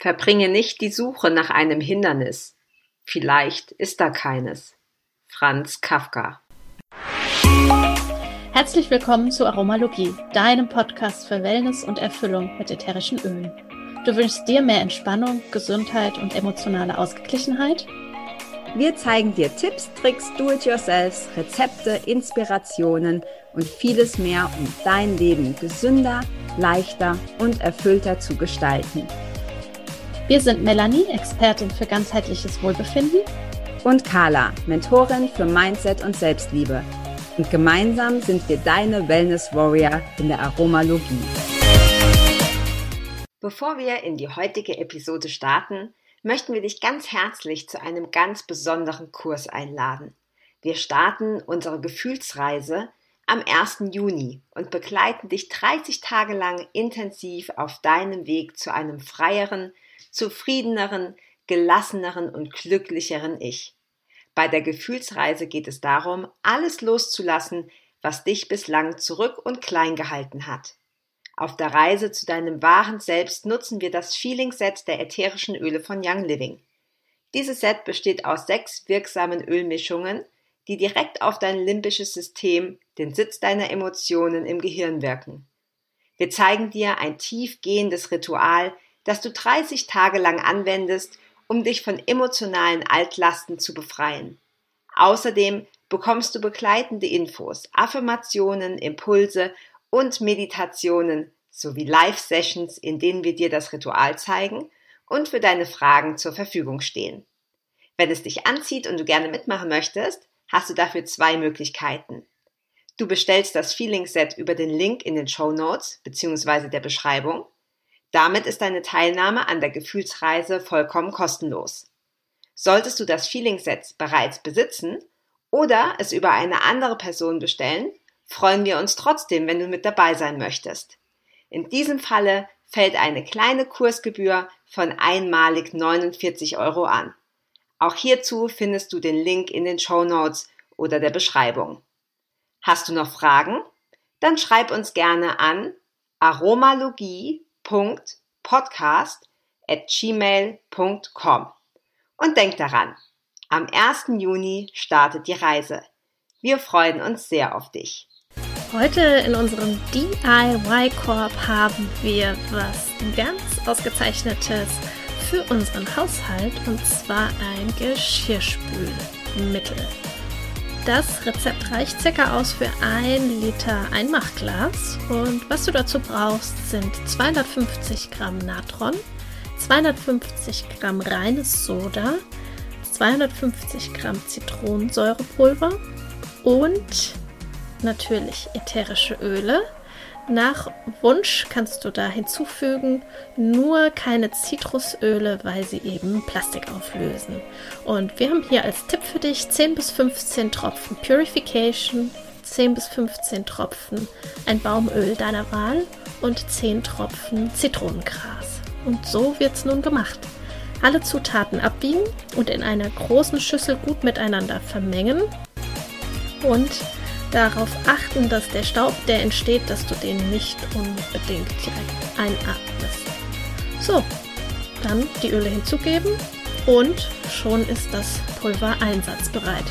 Verbringe nicht die Suche nach einem Hindernis. Vielleicht ist da keines. Franz Kafka. Herzlich willkommen zu Aromalogie, deinem Podcast für Wellness und Erfüllung mit ätherischen Ölen. Du wünschst dir mehr Entspannung, Gesundheit und emotionale Ausgeglichenheit? Wir zeigen dir Tipps, Tricks, Do-it-yourselfs, Rezepte, Inspirationen und vieles mehr, um dein Leben gesünder, leichter und erfüllter zu gestalten. Wir sind Melanie, Expertin für ganzheitliches Wohlbefinden. Und Carla, Mentorin für Mindset und Selbstliebe. Und gemeinsam sind wir deine Wellness Warrior in der Aromalogie. Bevor wir in die heutige Episode starten, möchten wir dich ganz herzlich zu einem ganz besonderen Kurs einladen. Wir starten unsere Gefühlsreise am 1. Juni und begleiten dich 30 Tage lang intensiv auf deinem Weg zu einem freieren, zufriedeneren, gelasseneren und glücklicheren Ich. Bei der Gefühlsreise geht es darum, alles loszulassen, was dich bislang zurück und klein gehalten hat. Auf der Reise zu deinem wahren Selbst nutzen wir das Feeling Set der ätherischen Öle von Young Living. Dieses Set besteht aus sechs wirksamen Ölmischungen, die direkt auf dein limbisches System, den Sitz deiner Emotionen im Gehirn wirken. Wir zeigen dir ein tiefgehendes Ritual, das du 30 Tage lang anwendest, um dich von emotionalen Altlasten zu befreien. Außerdem bekommst du begleitende Infos, Affirmationen, Impulse und Meditationen sowie Live-Sessions, in denen wir dir das Ritual zeigen und für deine Fragen zur Verfügung stehen. Wenn es dich anzieht und du gerne mitmachen möchtest, hast du dafür zwei Möglichkeiten. Du bestellst das Feeling Set über den Link in den Show Notes bzw. der Beschreibung damit ist deine Teilnahme an der Gefühlsreise vollkommen kostenlos. Solltest du das Feeling Set bereits besitzen oder es über eine andere Person bestellen, freuen wir uns trotzdem, wenn du mit dabei sein möchtest. In diesem Falle fällt eine kleine Kursgebühr von einmalig 49 Euro an. Auch hierzu findest du den Link in den Show Notes oder der Beschreibung. Hast du noch Fragen? Dann schreib uns gerne an aromalogie podcast. Und denk daran, am 1. Juni startet die Reise. Wir freuen uns sehr auf dich. Heute in unserem DIY-Korb haben wir was ganz Ausgezeichnetes für unseren Haushalt und zwar ein Geschirrspülmittel. Das Rezept reicht circa aus für ein Liter Einmachglas. Und was du dazu brauchst sind 250 Gramm Natron, 250 Gramm reines Soda, 250 Gramm Zitronensäurepulver und natürlich ätherische Öle, nach Wunsch kannst du da hinzufügen, nur keine Zitrusöle, weil sie eben Plastik auflösen. Und wir haben hier als Tipp für dich 10 bis 15 Tropfen Purification, 10 bis 15 Tropfen ein Baumöl deiner Wahl und 10 Tropfen Zitronengras. Und so wird es nun gemacht. Alle Zutaten abbiegen und in einer großen Schüssel gut miteinander vermengen und darauf achten, dass der Staub, der entsteht, dass du den nicht unbedingt direkt einatmest. So, dann die Öle hinzugeben und schon ist das Pulver einsatzbereit.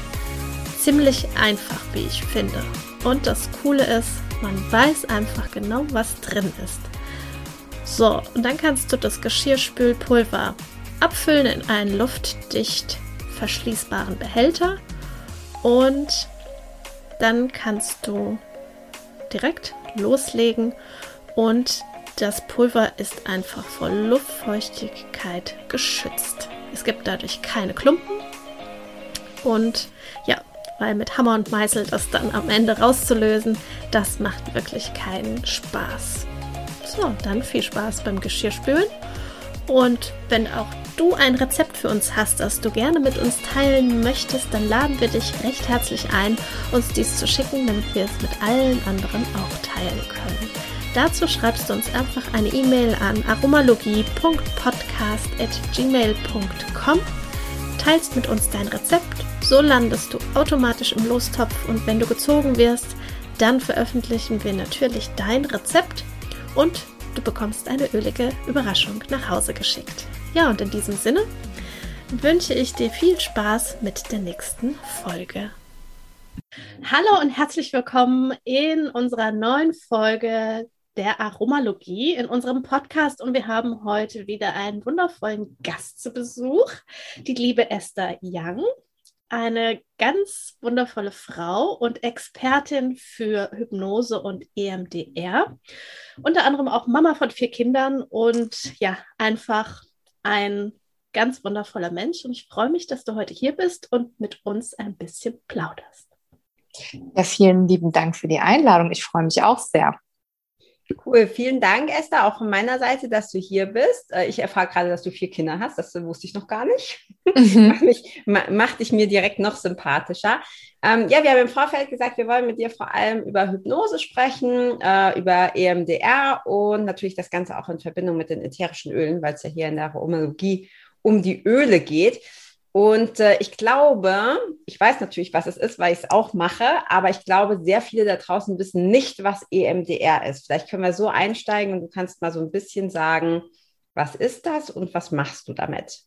Ziemlich einfach, wie ich finde. Und das Coole ist, man weiß einfach genau, was drin ist. So, und dann kannst du das Geschirrspülpulver abfüllen in einen luftdicht verschließbaren Behälter und dann kannst du direkt loslegen und das Pulver ist einfach vor Luftfeuchtigkeit geschützt. Es gibt dadurch keine Klumpen und ja, weil mit Hammer und Meißel das dann am Ende rauszulösen, das macht wirklich keinen Spaß. So, dann viel Spaß beim Geschirrspülen und wenn auch du ein Rezept für uns hast, das du gerne mit uns teilen möchtest, dann laden wir dich recht herzlich ein, uns dies zu schicken, damit wir es mit allen anderen auch teilen können. Dazu schreibst du uns einfach eine E-Mail an aromalogie.podcast.gmail.com, teilst mit uns dein Rezept, so landest du automatisch im Lostopf und wenn du gezogen wirst, dann veröffentlichen wir natürlich dein Rezept und Du bekommst eine ölige Überraschung nach Hause geschickt. Ja, und in diesem Sinne wünsche ich dir viel Spaß mit der nächsten Folge. Hallo und herzlich willkommen in unserer neuen Folge der Aromalogie in unserem Podcast und wir haben heute wieder einen wundervollen Gast zu Besuch, die liebe Esther Young, eine ganz wundervolle Frau und Expertin für Hypnose und EMDR, unter anderem auch Mama von vier Kindern und ja, einfach ein ganz wundervoller Mensch und ich freue mich, dass du heute hier bist und mit uns ein bisschen plauderst. Ja, vielen lieben Dank für die Einladung. Ich freue mich auch sehr. Cool, vielen Dank, Esther, auch von meiner Seite, dass du hier bist. Äh, ich erfahre gerade, dass du vier Kinder hast, das wusste ich noch gar nicht. Mhm. macht, mich, macht dich mir direkt noch sympathischer. Ähm, ja, wir haben im Vorfeld gesagt, wir wollen mit dir vor allem über Hypnose sprechen, äh, über EMDR und natürlich das Ganze auch in Verbindung mit den ätherischen Ölen, weil es ja hier in der Aromatologie um die Öle geht. Und äh, ich glaube, ich weiß natürlich, was es ist, weil ich es auch mache, aber ich glaube, sehr viele da draußen wissen nicht, was EMDR ist. Vielleicht können wir so einsteigen und du kannst mal so ein bisschen sagen, was ist das und was machst du damit?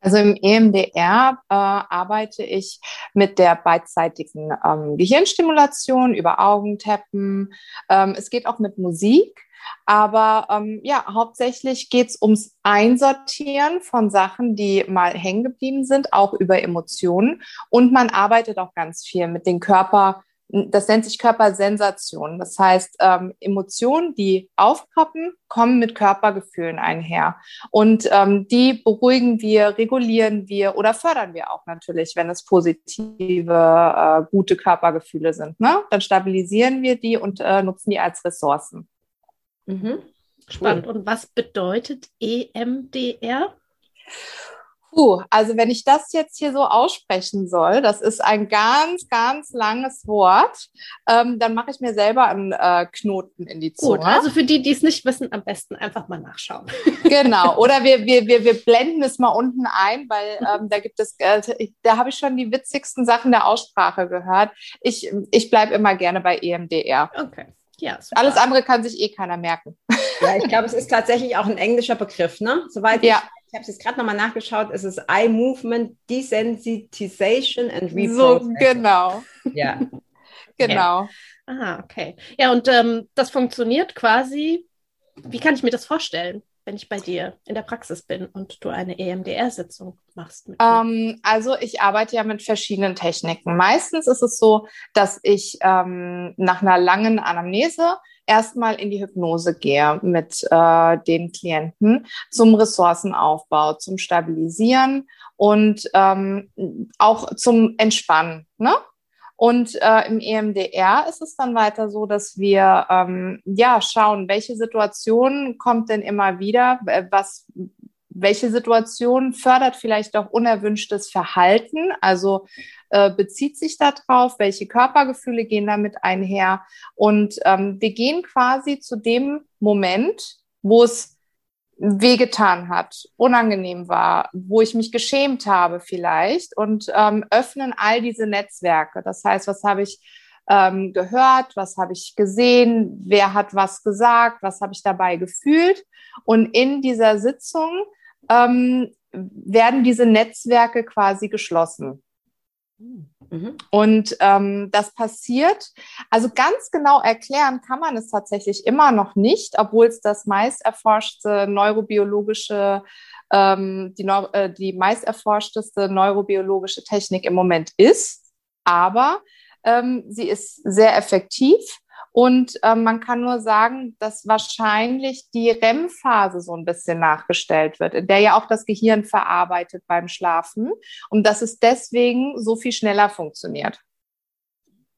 Also im EMDR äh, arbeite ich mit der beidseitigen ähm, Gehirnstimulation über Augentappen. Ähm, es geht auch mit Musik. Aber ähm, ja, hauptsächlich geht es ums Einsortieren von Sachen, die mal hängen geblieben sind, auch über Emotionen. Und man arbeitet auch ganz viel mit den Körper, das nennt sich Körpersensation. Das heißt, ähm, Emotionen, die aufpoppen, kommen mit Körpergefühlen einher. Und ähm, die beruhigen wir, regulieren wir oder fördern wir auch natürlich, wenn es positive, äh, gute Körpergefühle sind. Ne? Dann stabilisieren wir die und äh, nutzen die als Ressourcen. Mhm. Spannend. Cool. Und was bedeutet EMDR? Puh, also wenn ich das jetzt hier so aussprechen soll, das ist ein ganz, ganz langes Wort, ähm, dann mache ich mir selber einen äh, Knoten in die Zunge. Gut, also für die, die es nicht wissen, am besten einfach mal nachschauen. Genau, oder wir, wir, wir, wir blenden es mal unten ein, weil ähm, da gibt es, äh, da habe ich schon die witzigsten Sachen der Aussprache gehört. Ich, ich bleibe immer gerne bei EMDR. Okay. Ja, super. Alles andere kann sich eh keiner merken. Ja, ich glaube, es ist tatsächlich auch ein englischer Begriff, ne? Soweit ja. ich, ich habe es jetzt gerade nochmal nachgeschaut, es ist Eye Movement Desensitization and Reprocessing. So, genau. Ja. genau. Okay. Aha, okay. Ja, und ähm, das funktioniert quasi, wie kann ich mir das vorstellen? wenn ich bei dir in der Praxis bin und du eine EMDR-Sitzung machst? Ähm, also ich arbeite ja mit verschiedenen Techniken. Meistens ist es so, dass ich ähm, nach einer langen Anamnese erstmal in die Hypnose gehe mit äh, den Klienten zum Ressourcenaufbau, zum Stabilisieren und ähm, auch zum Entspannen. Ne? Und äh, im EMDR ist es dann weiter so, dass wir ähm, ja schauen, welche Situation kommt denn immer wieder, was welche Situation fördert vielleicht auch unerwünschtes Verhalten, also äh, bezieht sich darauf, welche Körpergefühle gehen damit einher. Und ähm, wir gehen quasi zu dem Moment, wo es wehgetan hat, unangenehm war, wo ich mich geschämt habe vielleicht und ähm, öffnen all diese Netzwerke. Das heißt, was habe ich ähm, gehört, was habe ich gesehen, wer hat was gesagt, was habe ich dabei gefühlt. Und in dieser Sitzung ähm, werden diese Netzwerke quasi geschlossen. Mhm. Und ähm, das passiert, also ganz genau erklären kann man es tatsächlich immer noch nicht, obwohl es das meist erforschte neurobiologische, ähm, die, Neu äh, die meist erforschteste neurobiologische Technik im Moment ist. Aber ähm, sie ist sehr effektiv und ähm, man kann nur sagen, dass wahrscheinlich die REM-Phase so ein bisschen nachgestellt wird, in der ja auch das Gehirn verarbeitet beim Schlafen und dass es deswegen so viel schneller funktioniert.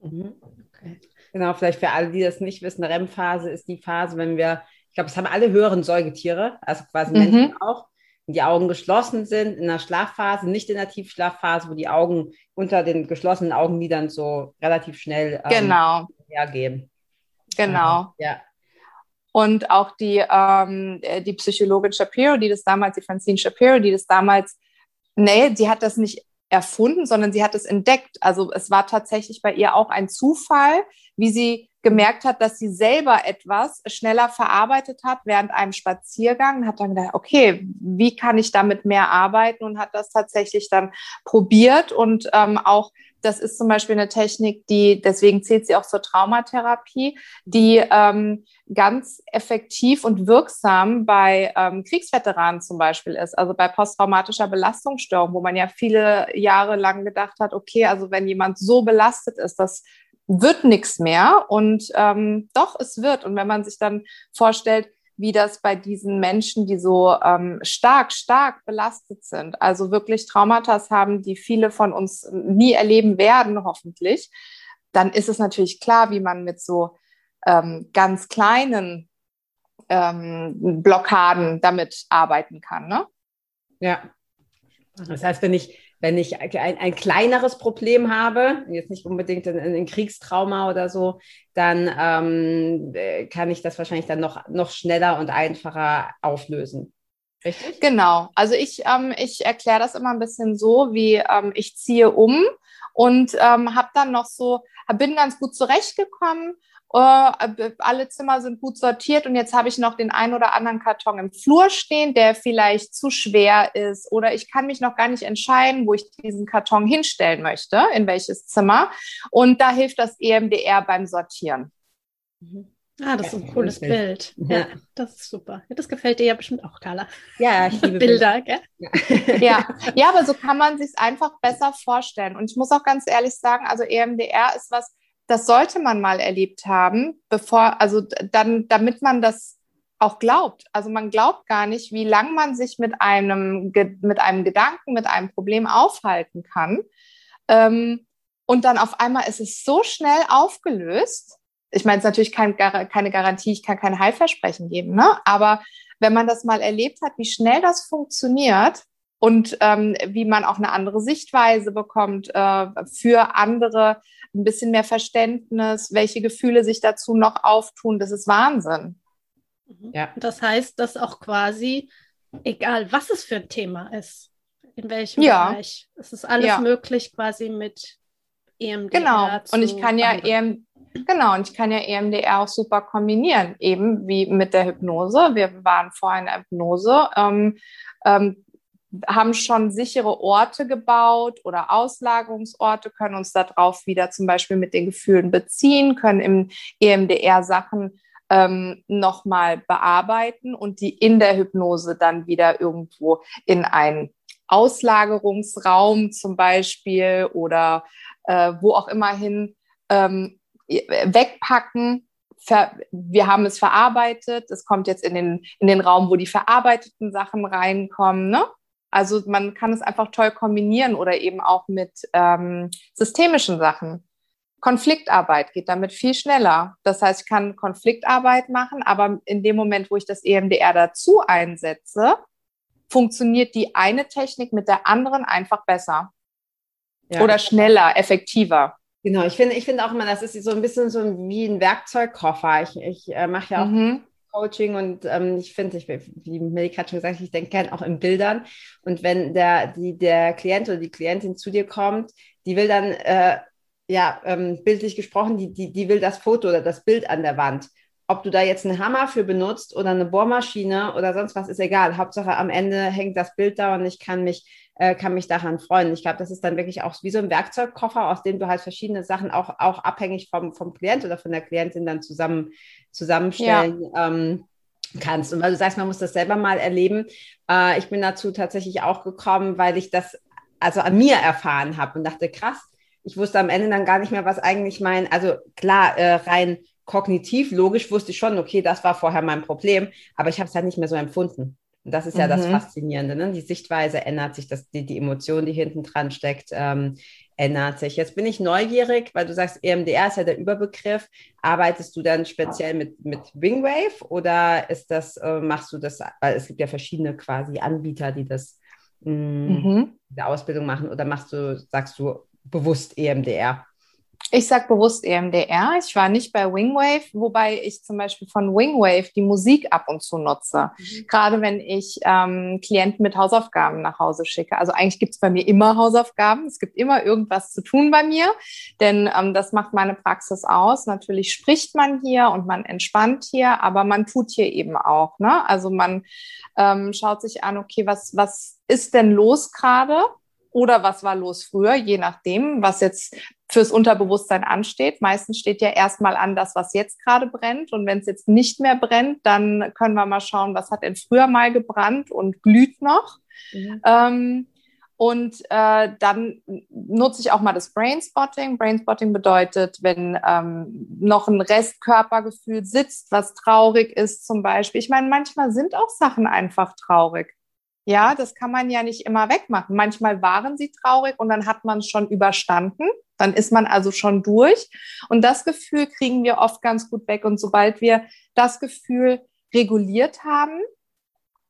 Mhm. Okay. Genau, vielleicht für alle, die das nicht wissen, REM-Phase ist die Phase, wenn wir, ich glaube, es haben alle höheren Säugetiere, also quasi mhm. Menschen auch, die Augen geschlossen sind in der Schlafphase, nicht in der Tiefschlafphase, wo die Augen unter den geschlossenen Augenlidern so relativ schnell ähm, genau. hergehen. Genau. Ja. Und auch die, ähm, äh, die Psychologin Shapiro, die das damals, die Francine Shapiro, die das damals, nee, sie hat das nicht erfunden, sondern sie hat es entdeckt. Also es war tatsächlich bei ihr auch ein Zufall, wie sie gemerkt hat, dass sie selber etwas schneller verarbeitet hat während einem Spaziergang und hat dann gedacht, okay, wie kann ich damit mehr arbeiten und hat das tatsächlich dann probiert und ähm, auch das ist zum Beispiel eine Technik, die, deswegen zählt sie auch zur Traumatherapie, die ähm, ganz effektiv und wirksam bei ähm, Kriegsveteranen zum Beispiel ist, also bei posttraumatischer Belastungsstörung, wo man ja viele Jahre lang gedacht hat, okay, also wenn jemand so belastet ist, das wird nichts mehr und ähm, doch, es wird. Und wenn man sich dann vorstellt, wie das bei diesen Menschen, die so ähm, stark, stark belastet sind, also wirklich Traumata haben, die viele von uns nie erleben werden, hoffentlich, dann ist es natürlich klar, wie man mit so ähm, ganz kleinen ähm, Blockaden damit arbeiten kann. Ne? Ja. Das heißt, wenn ich wenn ich ein, ein kleineres Problem habe, jetzt nicht unbedingt ein, Kriegstrauma oder so, dann ähm, äh, kann ich das wahrscheinlich dann noch, noch schneller und einfacher auflösen. Richtig? Genau. Also ich, ähm, ich erkläre das immer ein bisschen so, wie ähm, ich ziehe um und ähm, habe dann noch so, bin ganz gut zurechtgekommen äh, alle Zimmer sind gut sortiert und jetzt habe ich noch den ein oder anderen Karton im Flur stehen, der vielleicht zu schwer ist oder ich kann mich noch gar nicht entscheiden, wo ich diesen Karton hinstellen möchte, in welches Zimmer. Und da hilft das EMDR beim Sortieren. Mhm. Ah, das ist ein cooles Bild. Bild. Ja, das ist super. Das gefällt dir ja bestimmt auch, Carla. Ja, ich liebe Bilder, gell? Ja. ja, aber so kann man sich einfach besser vorstellen. Und ich muss auch ganz ehrlich sagen, also EMDR ist was, das sollte man mal erlebt haben, bevor, also dann, damit man das auch glaubt. Also man glaubt gar nicht, wie lang man sich mit einem, mit einem Gedanken, mit einem Problem aufhalten kann. Ähm, und dann auf einmal ist es so schnell aufgelöst. Ich meine, es ist natürlich kein, keine Garantie, ich kann kein Heilversprechen geben, ne? aber wenn man das mal erlebt hat, wie schnell das funktioniert und ähm, wie man auch eine andere Sichtweise bekommt äh, für andere ein bisschen mehr Verständnis, welche Gefühle sich dazu noch auftun. Das ist Wahnsinn. Mhm. Ja. Das heißt, dass auch quasi, egal was es für ein Thema ist, in welchem ja. Bereich, es ist alles ja. möglich quasi mit EMDR. Genau. Und ich kann ja EM, genau, und ich kann ja EMDR auch super kombinieren, eben wie mit der Hypnose. Wir waren vorher in der Hypnose. Ähm, ähm, haben schon sichere Orte gebaut oder Auslagerungsorte, können uns darauf wieder zum Beispiel mit den Gefühlen beziehen, können im EMDR Sachen ähm, nochmal bearbeiten und die in der Hypnose dann wieder irgendwo in einen Auslagerungsraum zum Beispiel oder äh, wo auch immer hin ähm, wegpacken. Wir haben es verarbeitet. Es kommt jetzt in den, in den Raum, wo die verarbeiteten Sachen reinkommen. Ne? Also man kann es einfach toll kombinieren oder eben auch mit ähm, systemischen Sachen. Konfliktarbeit geht damit viel schneller. Das heißt, ich kann Konfliktarbeit machen, aber in dem Moment, wo ich das EMDR dazu einsetze, funktioniert die eine Technik mit der anderen einfach besser. Ja. Oder schneller, effektiver. Genau, ich finde, ich finde auch immer, das ist so ein bisschen so wie ein Werkzeugkoffer. Ich, ich äh, mache ja auch mhm. Coaching und ähm, ich finde, ich, wie Melik hat schon gesagt, ich denke gerne auch in Bildern. Und wenn der, die, der Klient oder die Klientin zu dir kommt, die will dann, äh, ja, ähm, bildlich gesprochen, die, die, die will das Foto oder das Bild an der Wand. Ob du da jetzt einen Hammer für benutzt oder eine Bohrmaschine oder sonst was, ist egal. Hauptsache am Ende hängt das Bild da und ich kann mich äh, kann mich daran freuen. Ich glaube, das ist dann wirklich auch wie so ein Werkzeugkoffer, aus dem du halt verschiedene Sachen auch, auch abhängig vom, vom Klient oder von der Klientin dann zusammen, zusammenstellen ja. ähm, kannst. Und weil du sagst, man muss das selber mal erleben. Äh, ich bin dazu tatsächlich auch gekommen, weil ich das also an mir erfahren habe und dachte, krass, ich wusste am Ende dann gar nicht mehr, was eigentlich mein, also klar, äh, rein kognitiv, logisch wusste ich schon, okay, das war vorher mein Problem, aber ich habe es halt nicht mehr so empfunden. Und das ist ja mhm. das Faszinierende. Ne? Die Sichtweise ändert sich, das, die, die Emotion, die hinten dran steckt, ähm, ändert sich. Jetzt bin ich neugierig, weil du sagst, EMDR ist ja der Überbegriff. Arbeitest du dann speziell mit, mit Wingwave oder ist das, äh, machst du das, weil es gibt ja verschiedene quasi Anbieter, die das mh, mm, mhm. Ausbildung machen, oder machst du, sagst du bewusst EMDR? Ich sage bewusst EMDR. Ich war nicht bei Wingwave, wobei ich zum Beispiel von Wingwave die Musik ab und zu nutze. Mhm. Gerade wenn ich ähm, Klienten mit Hausaufgaben nach Hause schicke. Also eigentlich gibt es bei mir immer Hausaufgaben. Es gibt immer irgendwas zu tun bei mir, denn ähm, das macht meine Praxis aus. Natürlich spricht man hier und man entspannt hier, aber man tut hier eben auch. Ne? Also man ähm, schaut sich an, okay, was, was ist denn los gerade? Oder was war los früher, je nachdem, was jetzt fürs Unterbewusstsein ansteht. Meistens steht ja erstmal an das, was jetzt gerade brennt. Und wenn es jetzt nicht mehr brennt, dann können wir mal schauen, was hat denn früher mal gebrannt und glüht noch. Mhm. Ähm, und äh, dann nutze ich auch mal das Brainspotting. Brainspotting bedeutet, wenn ähm, noch ein Restkörpergefühl sitzt, was traurig ist zum Beispiel. Ich meine, manchmal sind auch Sachen einfach traurig. Ja, das kann man ja nicht immer wegmachen. Manchmal waren sie traurig und dann hat man es schon überstanden. Dann ist man also schon durch. Und das Gefühl kriegen wir oft ganz gut weg. Und sobald wir das Gefühl reguliert haben,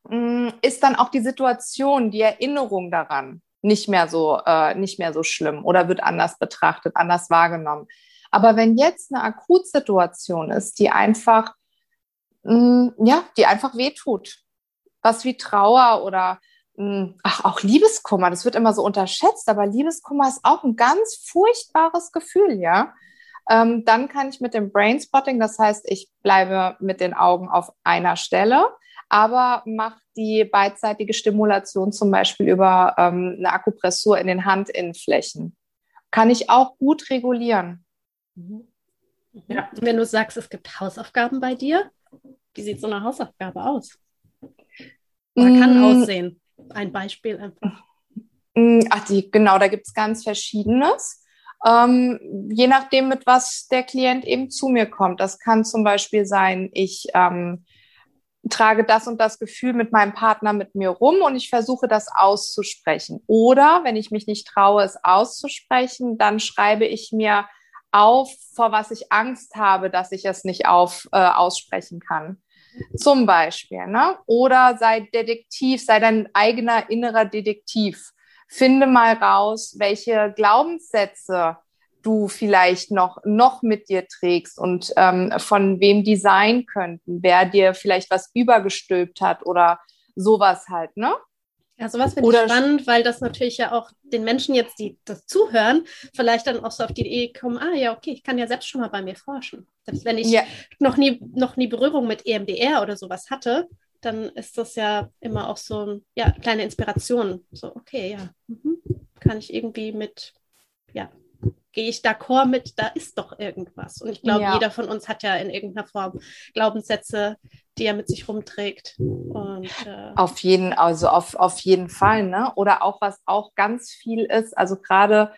mm, ist dann auch die Situation, die Erinnerung daran nicht mehr so, äh, nicht mehr so schlimm oder wird anders betrachtet, anders wahrgenommen. Aber wenn jetzt eine Akutsituation ist, die einfach, mh, mm, ja, die einfach wehtut, was wie Trauer oder hm, ach, auch Liebeskummer, das wird immer so unterschätzt, aber Liebeskummer ist auch ein ganz furchtbares Gefühl, ja. Ähm, dann kann ich mit dem Brainspotting, das heißt, ich bleibe mit den Augen auf einer Stelle, aber mache die beidseitige Stimulation zum Beispiel über ähm, eine Akupressur in den Handinnenflächen. Kann ich auch gut regulieren. Mhm. Ja. Wenn du sagst, es gibt Hausaufgaben bei dir, wie sieht so eine Hausaufgabe aus? Oder kann mm. aussehen? Ein Beispiel einfach. Mm, ach, die, genau, da gibt es ganz Verschiedenes. Ähm, je nachdem, mit was der Klient eben zu mir kommt. Das kann zum Beispiel sein, ich ähm, trage das und das Gefühl mit meinem Partner mit mir rum und ich versuche das auszusprechen. Oder wenn ich mich nicht traue, es auszusprechen, dann schreibe ich mir auf, vor was ich Angst habe, dass ich es nicht auf, äh, aussprechen kann. Zum Beispiel, ne? Oder sei Detektiv, sei dein eigener innerer Detektiv. Finde mal raus, welche Glaubenssätze du vielleicht noch, noch mit dir trägst und ähm, von wem die sein könnten, wer dir vielleicht was übergestülpt hat oder sowas halt, ne? Ja, sowas finde ich spannend, weil das natürlich ja auch den Menschen jetzt, die das zuhören, vielleicht dann auch so auf die Idee kommen, ah ja, okay, ich kann ja selbst schon mal bei mir forschen. Selbst wenn ich ja. noch, nie, noch nie Berührung mit EMDR oder sowas hatte, dann ist das ja immer auch so ja, kleine Inspiration. So, okay, ja, mhm. kann ich irgendwie mit, ja, gehe ich d'accord mit, da ist doch irgendwas. Und ich glaube, ja. jeder von uns hat ja in irgendeiner Form Glaubenssätze, die er mit sich rumträgt. Und, äh auf jeden, also auf, auf jeden Fall, ne? Oder auch was auch ganz viel ist, also gerade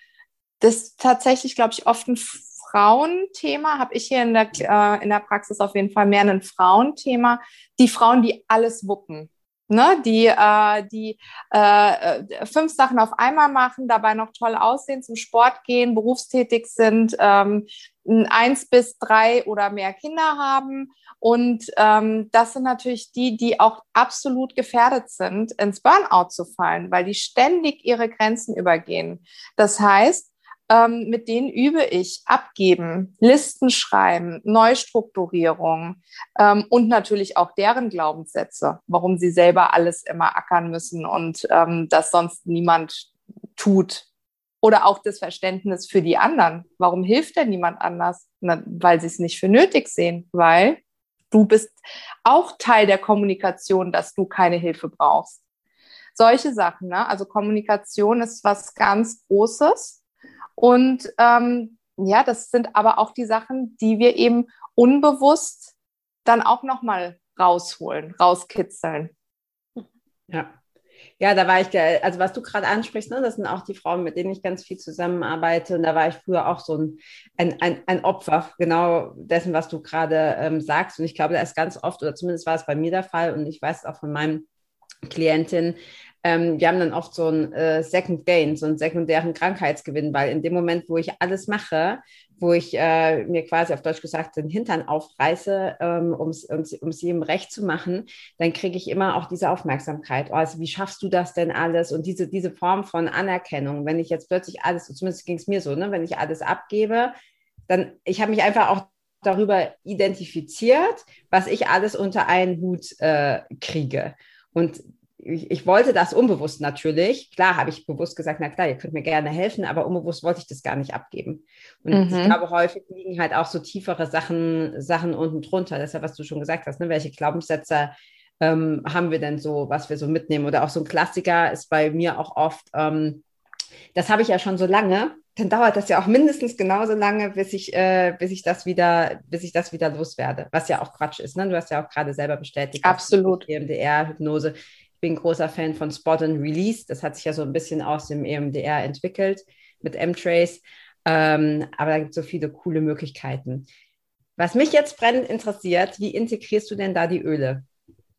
das tatsächlich, glaube ich, oft ein Frauenthema, habe ich hier in der, äh, in der Praxis auf jeden Fall mehr ein Frauenthema. Die Frauen, die alles wuppen ne, die, äh, die äh, äh, fünf Sachen auf einmal machen, dabei noch toll aussehen, zum Sport gehen, berufstätig sind, ähm, eins bis drei oder mehr Kinder haben. Und ähm, das sind natürlich die, die auch absolut gefährdet sind, ins Burnout zu fallen, weil die ständig ihre Grenzen übergehen. Das heißt, ähm, mit denen übe ich abgeben, Listen schreiben, Neustrukturierung ähm, und natürlich auch deren Glaubenssätze, warum sie selber alles immer ackern müssen und ähm, das sonst niemand tut. Oder auch das Verständnis für die anderen. Warum hilft denn niemand anders? Na, weil sie es nicht für nötig sehen, weil du bist auch Teil der Kommunikation, dass du keine Hilfe brauchst. Solche Sachen, ne? Also Kommunikation ist was ganz Großes und ähm, ja, das sind aber auch die Sachen, die wir eben unbewusst dann auch nochmal rausholen, rauskitzeln. Ja. Ja, da war ich, also was du gerade ansprichst, ne, das sind auch die Frauen, mit denen ich ganz viel zusammenarbeite. Und da war ich früher auch so ein, ein, ein, ein Opfer genau dessen, was du gerade ähm, sagst. Und ich glaube, da ist ganz oft, oder zumindest war es bei mir der Fall, und ich weiß es auch von meinen Klientinnen, ähm, wir haben dann oft so ein äh, Second Gain, so einen sekundären Krankheitsgewinn, weil in dem Moment, wo ich alles mache, wo ich äh, mir quasi auf Deutsch gesagt den Hintern aufreiße, ähm, um es jedem recht zu machen, dann kriege ich immer auch diese Aufmerksamkeit. Oh, also wie schaffst du das denn alles? Und diese, diese Form von Anerkennung, wenn ich jetzt plötzlich alles, zumindest ging es mir so, ne, wenn ich alles abgebe, dann, ich habe mich einfach auch darüber identifiziert, was ich alles unter einen Hut äh, kriege. Und ich, ich, wollte das unbewusst natürlich. Klar habe ich bewusst gesagt, na klar, ihr könnt mir gerne helfen, aber unbewusst wollte ich das gar nicht abgeben. Und mhm. ich glaube, häufig liegen halt auch so tiefere Sachen, Sachen unten drunter. Das ist ja, was du schon gesagt hast, ne? welche Glaubenssätze ähm, haben wir denn so, was wir so mitnehmen? Oder auch so ein Klassiker ist bei mir auch oft, ähm, das habe ich ja schon so lange, dann dauert das ja auch mindestens genauso lange, bis ich, äh, bis ich das wieder, bis ich das wieder loswerde, was ja auch Quatsch ist. Ne? Du hast ja auch gerade selber bestätigt. Absolut. EMDR, Hypnose. Ich bin ein großer Fan von Spot and Release. Das hat sich ja so ein bisschen aus dem EMDR entwickelt mit M-Trace. Ähm, aber da gibt es so viele coole Möglichkeiten. Was mich jetzt brennend interessiert, wie integrierst du denn da die Öle?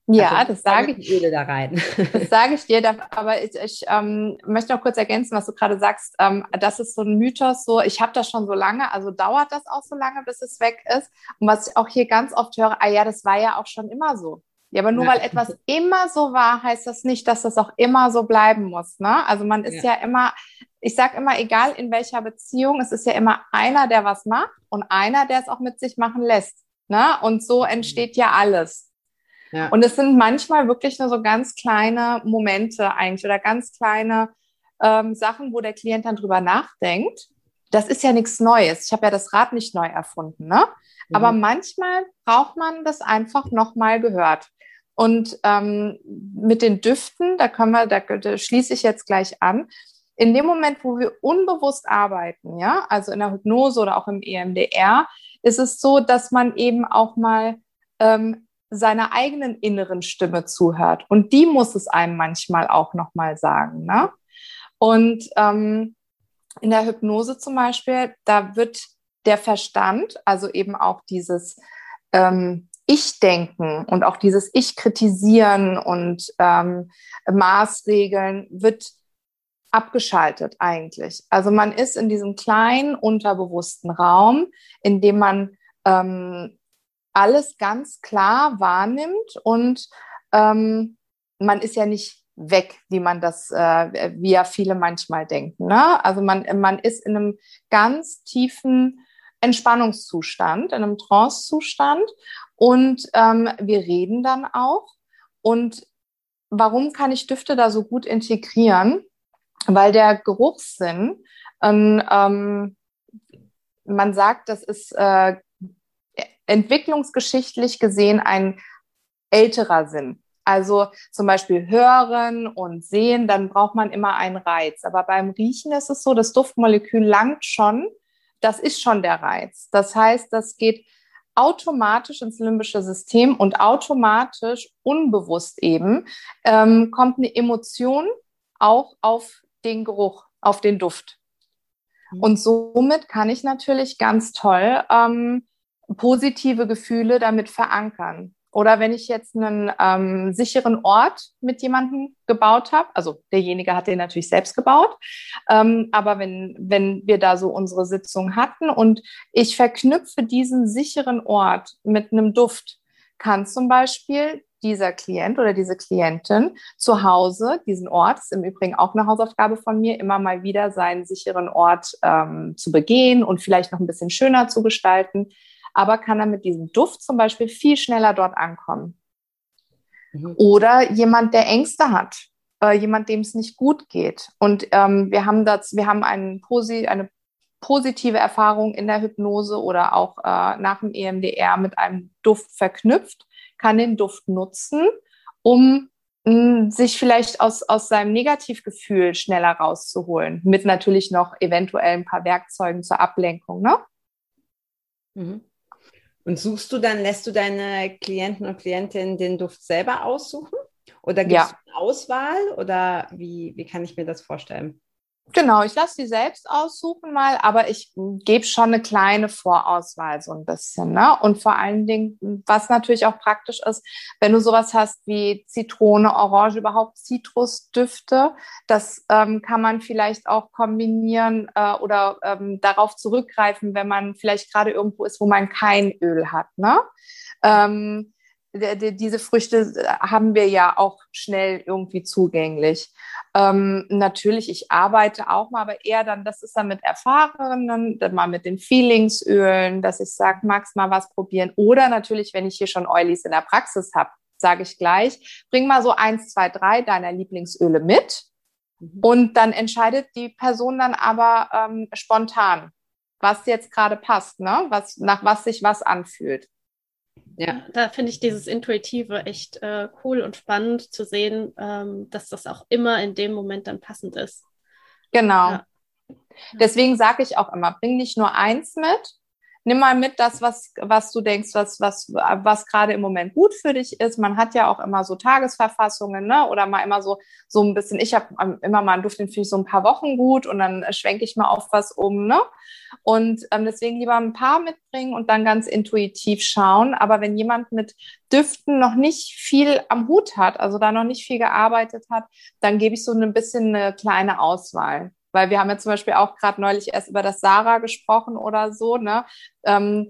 Ja, also, das sage ich. Öle da rein. Das sage ich dir, aber ich, ich ähm, möchte noch kurz ergänzen, was du gerade sagst. Ähm, das ist so ein Mythos, so ich habe das schon so lange, also dauert das auch so lange, bis es weg ist. Und was ich auch hier ganz oft höre, ah ja, das war ja auch schon immer so. Ja, aber nur ja. weil etwas immer so war, heißt das nicht, dass das auch immer so bleiben muss. Ne? Also man ist ja, ja immer, ich sage immer, egal in welcher Beziehung, es ist ja immer einer, der was macht und einer, der es auch mit sich machen lässt. Ne? Und so entsteht ja alles. Ja. Und es sind manchmal wirklich nur so ganz kleine Momente eigentlich oder ganz kleine ähm, Sachen, wo der Klient dann drüber nachdenkt. Das ist ja nichts Neues. Ich habe ja das Rad nicht neu erfunden, ne? Mhm. Aber manchmal braucht man das einfach nochmal gehört. Und ähm, mit den Düften, da können wir, da, da schließe ich jetzt gleich an. In dem Moment, wo wir unbewusst arbeiten, ja, also in der Hypnose oder auch im EMDR, ist es so, dass man eben auch mal ähm, seiner eigenen inneren Stimme zuhört. Und die muss es einem manchmal auch nochmal sagen. Ne? Und ähm, in der Hypnose zum Beispiel, da wird der Verstand, also eben auch dieses ähm, Ich-Denken und auch dieses Ich-Kritisieren und ähm, Maßregeln, wird abgeschaltet eigentlich. Also man ist in diesem kleinen unterbewussten Raum, in dem man ähm, alles ganz klar wahrnimmt und ähm, man ist ja nicht weg, wie man das, äh, wie ja viele manchmal denken. Ne? Also man, man ist in einem ganz tiefen Entspannungszustand, in einem Trancezustand und ähm, wir reden dann auch. Und warum kann ich Düfte da so gut integrieren? Weil der Geruchssinn, ähm, man sagt, das ist äh, entwicklungsgeschichtlich gesehen ein älterer Sinn. Also zum Beispiel hören und sehen, dann braucht man immer einen Reiz. Aber beim Riechen ist es so, das Duftmolekül langt schon. Das ist schon der Reiz. Das heißt, das geht automatisch ins limbische System und automatisch, unbewusst eben, ähm, kommt eine Emotion auch auf den Geruch, auf den Duft. Mhm. Und somit kann ich natürlich ganz toll ähm, positive Gefühle damit verankern. Oder wenn ich jetzt einen ähm, sicheren Ort mit jemandem gebaut habe, also derjenige hat den natürlich selbst gebaut, ähm, aber wenn, wenn wir da so unsere Sitzung hatten und ich verknüpfe diesen sicheren Ort mit einem Duft, kann zum Beispiel dieser Klient oder diese Klientin zu Hause, diesen Ort, ist im Übrigen auch eine Hausaufgabe von mir, immer mal wieder seinen sicheren Ort ähm, zu begehen und vielleicht noch ein bisschen schöner zu gestalten aber kann er mit diesem Duft zum Beispiel viel schneller dort ankommen. Mhm. Oder jemand, der Ängste hat, äh, jemand, dem es nicht gut geht. Und ähm, wir haben das, wir haben einen Posi eine positive Erfahrung in der Hypnose oder auch äh, nach dem EMDR mit einem Duft verknüpft, kann den Duft nutzen, um mh, sich vielleicht aus, aus seinem Negativgefühl schneller rauszuholen, mit natürlich noch eventuell ein paar Werkzeugen zur Ablenkung. Ne? Mhm. Und suchst du dann, lässt du deine Klienten und Klientinnen den Duft selber aussuchen? Oder gibt es ja. eine Auswahl? Oder wie, wie kann ich mir das vorstellen? Genau, ich lasse die selbst aussuchen mal, aber ich gebe schon eine kleine Vorauswahl so ein bisschen. Ne? Und vor allen Dingen, was natürlich auch praktisch ist, wenn du sowas hast wie Zitrone, Orange, überhaupt Zitrusdüfte, das ähm, kann man vielleicht auch kombinieren äh, oder ähm, darauf zurückgreifen, wenn man vielleicht gerade irgendwo ist, wo man kein Öl hat. Ne? Ähm, diese Früchte haben wir ja auch schnell irgendwie zugänglich. Ähm, natürlich, ich arbeite auch mal, aber eher dann, das ist dann mit Erfahrenen, dann mal mit den Feelingsölen, dass ich sage, magst mal was probieren. Oder natürlich, wenn ich hier schon Oilies in der Praxis habe, sage ich gleich, bring mal so eins, zwei, drei deiner Lieblingsöle mit. Mhm. Und dann entscheidet die Person dann aber ähm, spontan, was jetzt gerade passt, ne? was, nach was sich was anfühlt. Ja, da finde ich dieses Intuitive echt äh, cool und spannend zu sehen, ähm, dass das auch immer in dem Moment dann passend ist. Genau. Ja. Deswegen sage ich auch immer, bring nicht nur eins mit, nimm mal mit das, was, was du denkst, was, was, was gerade im Moment gut für dich ist. Man hat ja auch immer so Tagesverfassungen, ne? Oder mal immer so, so ein bisschen, ich habe ähm, immer mal einen Duft, den finde ich so ein paar Wochen gut und dann schwenke ich mal auf was um, ne? Und ähm, deswegen lieber ein paar mitbringen und dann ganz intuitiv schauen. Aber wenn jemand mit Düften noch nicht viel am Hut hat, also da noch nicht viel gearbeitet hat, dann gebe ich so ein bisschen eine kleine Auswahl. Weil wir haben ja zum Beispiel auch gerade neulich erst über das Sarah gesprochen oder so. Ne? Ähm,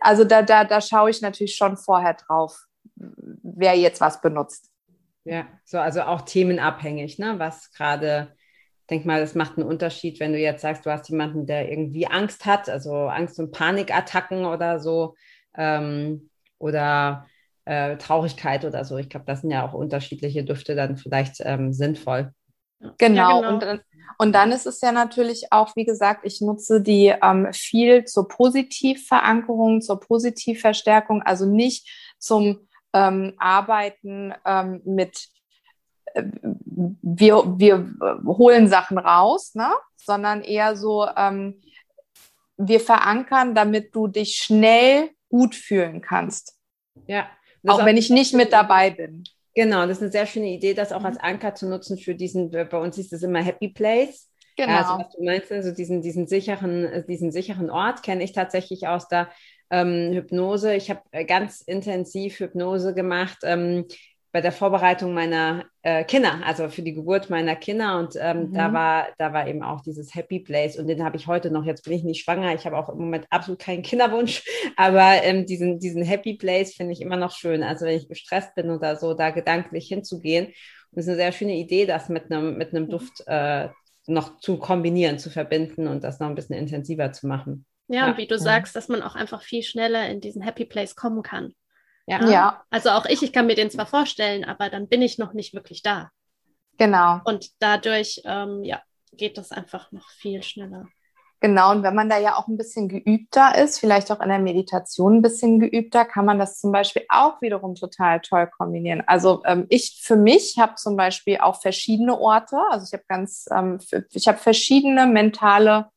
also da, da, da schaue ich natürlich schon vorher drauf, wer jetzt was benutzt. Ja, so also auch themenabhängig, ne? Was gerade, denk mal, das macht einen Unterschied, wenn du jetzt sagst, du hast jemanden, der irgendwie Angst hat, also Angst- und Panikattacken oder so, ähm, oder äh, Traurigkeit oder so. Ich glaube, das sind ja auch unterschiedliche Düfte dann vielleicht ähm, sinnvoll. Genau. Ja, genau. Und, und dann ist es ja natürlich auch, wie gesagt, ich nutze die ähm, viel zur Positivverankerung, zur Positivverstärkung, also nicht zum ähm, Arbeiten ähm, mit äh, wir, wir holen Sachen raus, ne? sondern eher so, ähm, wir verankern, damit du dich schnell gut fühlen kannst. Ja. Auch wenn ich nicht mit dabei bin. Genau, das ist eine sehr schöne Idee, das auch als Anker zu nutzen für diesen, bei uns ist das immer Happy Place. Genau. Also was du meinst, also diesen, diesen sicheren, diesen sicheren Ort kenne ich tatsächlich aus der ähm, Hypnose. Ich habe äh, ganz intensiv Hypnose gemacht. Ähm, bei der Vorbereitung meiner äh, Kinder, also für die Geburt meiner Kinder. Und ähm, mhm. da, war, da war eben auch dieses Happy Place. Und den habe ich heute noch. Jetzt bin ich nicht schwanger. Ich habe auch im Moment absolut keinen Kinderwunsch. Aber ähm, diesen, diesen Happy Place finde ich immer noch schön. Also wenn ich gestresst bin oder so, da gedanklich hinzugehen. Und es ist eine sehr schöne Idee, das mit einem, mit einem mhm. Duft äh, noch zu kombinieren, zu verbinden und das noch ein bisschen intensiver zu machen. Ja, ja. und wie du ja. sagst, dass man auch einfach viel schneller in diesen Happy Place kommen kann. Ja. ja. Also auch ich, ich kann mir den zwar vorstellen, aber dann bin ich noch nicht wirklich da. Genau. Und dadurch, ähm, ja, geht das einfach noch viel schneller. Genau, und wenn man da ja auch ein bisschen geübter ist, vielleicht auch in der Meditation ein bisschen geübter, kann man das zum Beispiel auch wiederum total toll kombinieren. Also ähm, ich für mich habe zum Beispiel auch verschiedene Orte. Also ich habe ganz, ähm, ich habe verschiedene mentale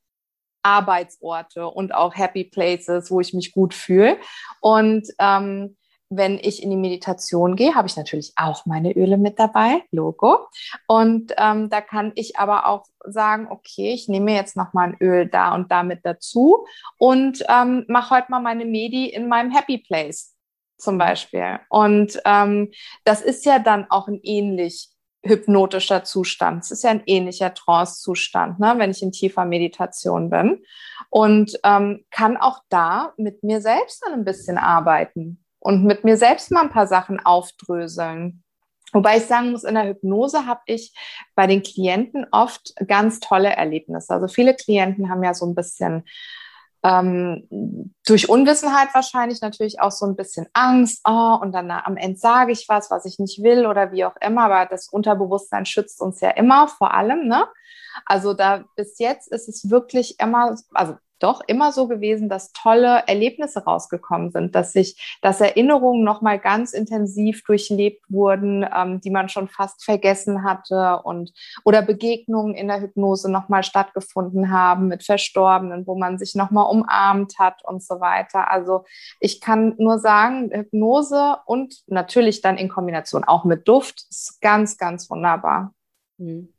Arbeitsorte und auch Happy Places, wo ich mich gut fühle. Und ähm, wenn ich in die Meditation gehe, habe ich natürlich auch meine Öle mit dabei, Logo. Und ähm, da kann ich aber auch sagen, okay, ich nehme jetzt noch mal ein Öl da und da mit dazu und ähm, mache heute mal meine Medi in meinem Happy Place zum Beispiel. Und ähm, das ist ja dann auch ein ähnlich hypnotischer Zustand. Es ist ja ein ähnlicher Trance-Zustand, ne, wenn ich in tiefer Meditation bin. Und ähm, kann auch da mit mir selbst dann ein bisschen arbeiten und mit mir selbst mal ein paar Sachen aufdröseln. Wobei ich sagen muss, in der Hypnose habe ich bei den Klienten oft ganz tolle Erlebnisse. Also viele Klienten haben ja so ein bisschen ähm, durch Unwissenheit wahrscheinlich natürlich auch so ein bisschen Angst. Oh, und dann am Ende sage ich was, was ich nicht will oder wie auch immer. Aber das Unterbewusstsein schützt uns ja immer vor allem. Ne? Also da bis jetzt ist es wirklich immer, also doch immer so gewesen, dass tolle Erlebnisse rausgekommen sind, dass sich, dass Erinnerungen nochmal ganz intensiv durchlebt wurden, ähm, die man schon fast vergessen hatte und oder Begegnungen in der Hypnose nochmal stattgefunden haben mit Verstorbenen, wo man sich nochmal umarmt hat und so weiter. Also ich kann nur sagen, Hypnose und natürlich dann in Kombination auch mit Duft ist ganz, ganz wunderbar. Mhm.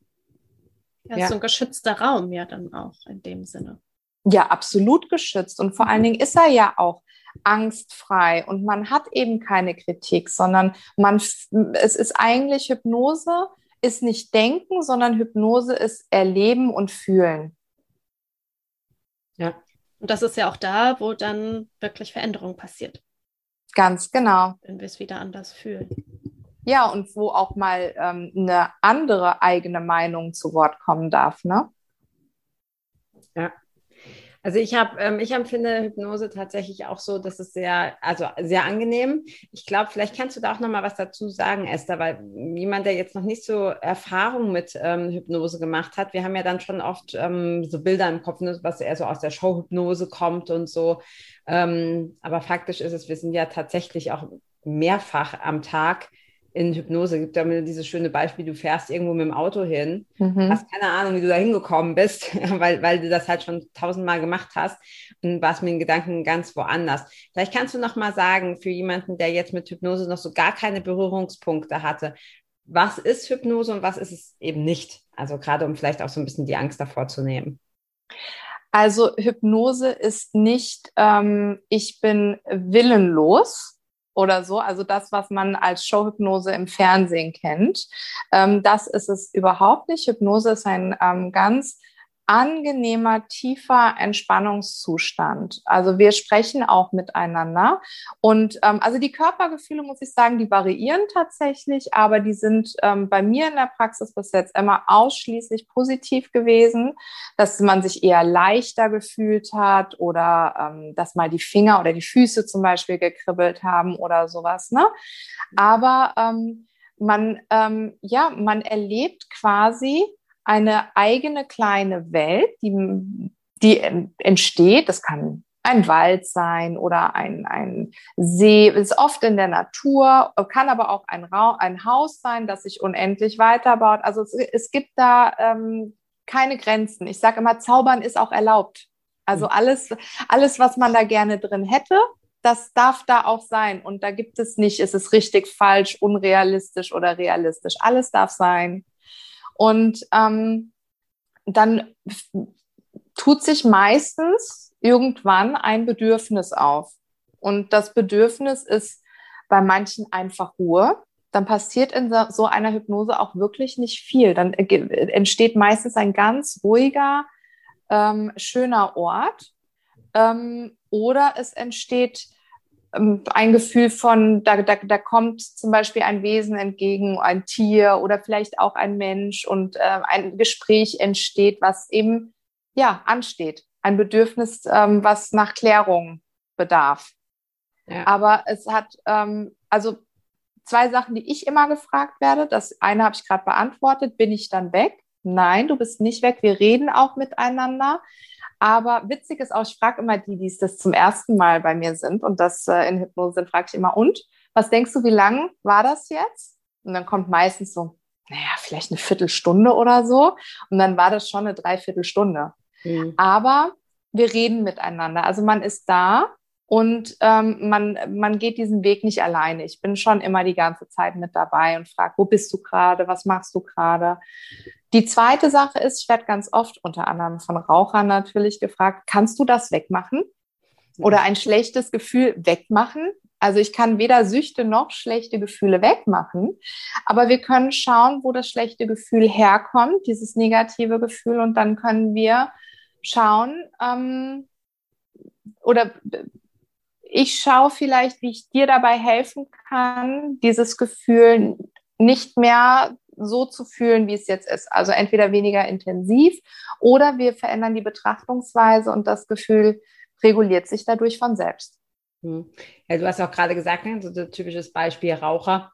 Ja, ja. so ein geschützter Raum ja dann auch in dem Sinne. Ja, absolut geschützt. Und vor allen Dingen ist er ja auch angstfrei und man hat eben keine Kritik, sondern man, es ist eigentlich Hypnose, ist nicht denken, sondern Hypnose ist erleben und fühlen. Ja. Und das ist ja auch da, wo dann wirklich Veränderung passiert. Ganz genau. Wenn wir es wieder anders fühlen. Ja, und wo auch mal ähm, eine andere eigene Meinung zu Wort kommen darf, ne? Ja. Also ich habe, ähm, ich empfinde Hypnose tatsächlich auch so, dass es sehr, also sehr angenehm. Ich glaube, vielleicht kannst du da auch noch mal was dazu sagen, Esther, weil jemand, der jetzt noch nicht so Erfahrung mit ähm, Hypnose gemacht hat, wir haben ja dann schon oft ähm, so Bilder im Kopf, ne, was eher so aus der Showhypnose kommt und so. Ähm, aber faktisch ist es, wir sind ja tatsächlich auch mehrfach am Tag in Hypnose gibt da mir dieses schöne Beispiel, du fährst irgendwo mit dem Auto hin, mhm. hast keine Ahnung, wie du da hingekommen bist, weil, weil du das halt schon tausendmal gemacht hast und warst mit den Gedanken ganz woanders. Vielleicht kannst du noch mal sagen, für jemanden, der jetzt mit Hypnose noch so gar keine Berührungspunkte hatte, was ist Hypnose und was ist es eben nicht? Also gerade um vielleicht auch so ein bisschen die Angst davor zu nehmen. Also Hypnose ist nicht, ähm, ich bin willenlos, oder so, also das, was man als Showhypnose im Fernsehen kennt. Ähm, das ist es überhaupt nicht. Hypnose ist ein ähm, ganz angenehmer, tiefer Entspannungszustand. Also wir sprechen auch miteinander. Und ähm, also die Körpergefühle, muss ich sagen, die variieren tatsächlich, aber die sind ähm, bei mir in der Praxis bis jetzt immer ausschließlich positiv gewesen, dass man sich eher leichter gefühlt hat oder ähm, dass mal die Finger oder die Füße zum Beispiel gekribbelt haben oder sowas. Ne? Aber ähm, man, ähm, ja, man erlebt quasi eine eigene kleine Welt, die, die entsteht. Das kann ein Wald sein oder ein, ein See, ist oft in der Natur, kann aber auch ein, Raum, ein Haus sein, das sich unendlich weiterbaut. Also es, es gibt da ähm, keine Grenzen. Ich sage immer, Zaubern ist auch erlaubt. Also mhm. alles, alles, was man da gerne drin hätte, das darf da auch sein. Und da gibt es nicht, ist es richtig, falsch, unrealistisch oder realistisch. Alles darf sein. Und ähm, dann tut sich meistens irgendwann ein Bedürfnis auf. Und das Bedürfnis ist bei manchen einfach Ruhe. Dann passiert in so einer Hypnose auch wirklich nicht viel. Dann entsteht meistens ein ganz ruhiger, ähm, schöner Ort. Ähm, oder es entsteht ein Gefühl von, da, da, da kommt zum Beispiel ein Wesen entgegen, ein Tier oder vielleicht auch ein Mensch und äh, ein Gespräch entsteht, was eben ja ansteht. Ein Bedürfnis, ähm, was nach Klärung bedarf. Ja. Aber es hat, ähm, also zwei Sachen, die ich immer gefragt werde. Das eine habe ich gerade beantwortet. Bin ich dann weg? Nein, du bist nicht weg. Wir reden auch miteinander. Aber witzig ist auch, ich frage immer die, die das zum ersten Mal bei mir sind und das äh, in Hypnose sind, frage ich immer, und? Was denkst du, wie lang war das jetzt? Und dann kommt meistens so, naja, vielleicht eine Viertelstunde oder so. Und dann war das schon eine Dreiviertelstunde. Mhm. Aber wir reden miteinander. Also man ist da und ähm, man, man geht diesen Weg nicht alleine. Ich bin schon immer die ganze Zeit mit dabei und frage, wo bist du gerade? Was machst du gerade? Die zweite Sache ist, ich werde ganz oft unter anderem von Rauchern natürlich gefragt, kannst du das wegmachen? Oder ein schlechtes Gefühl wegmachen? Also ich kann weder Süchte noch schlechte Gefühle wegmachen, aber wir können schauen, wo das schlechte Gefühl herkommt, dieses negative Gefühl, und dann können wir schauen, ähm, oder ich schaue vielleicht, wie ich dir dabei helfen kann, dieses Gefühl nicht mehr so zu fühlen, wie es jetzt ist. Also entweder weniger intensiv oder wir verändern die Betrachtungsweise und das Gefühl reguliert sich dadurch von selbst. Hm. Ja, du hast auch gerade gesagt, ne, so ein typisches Beispiel Raucher.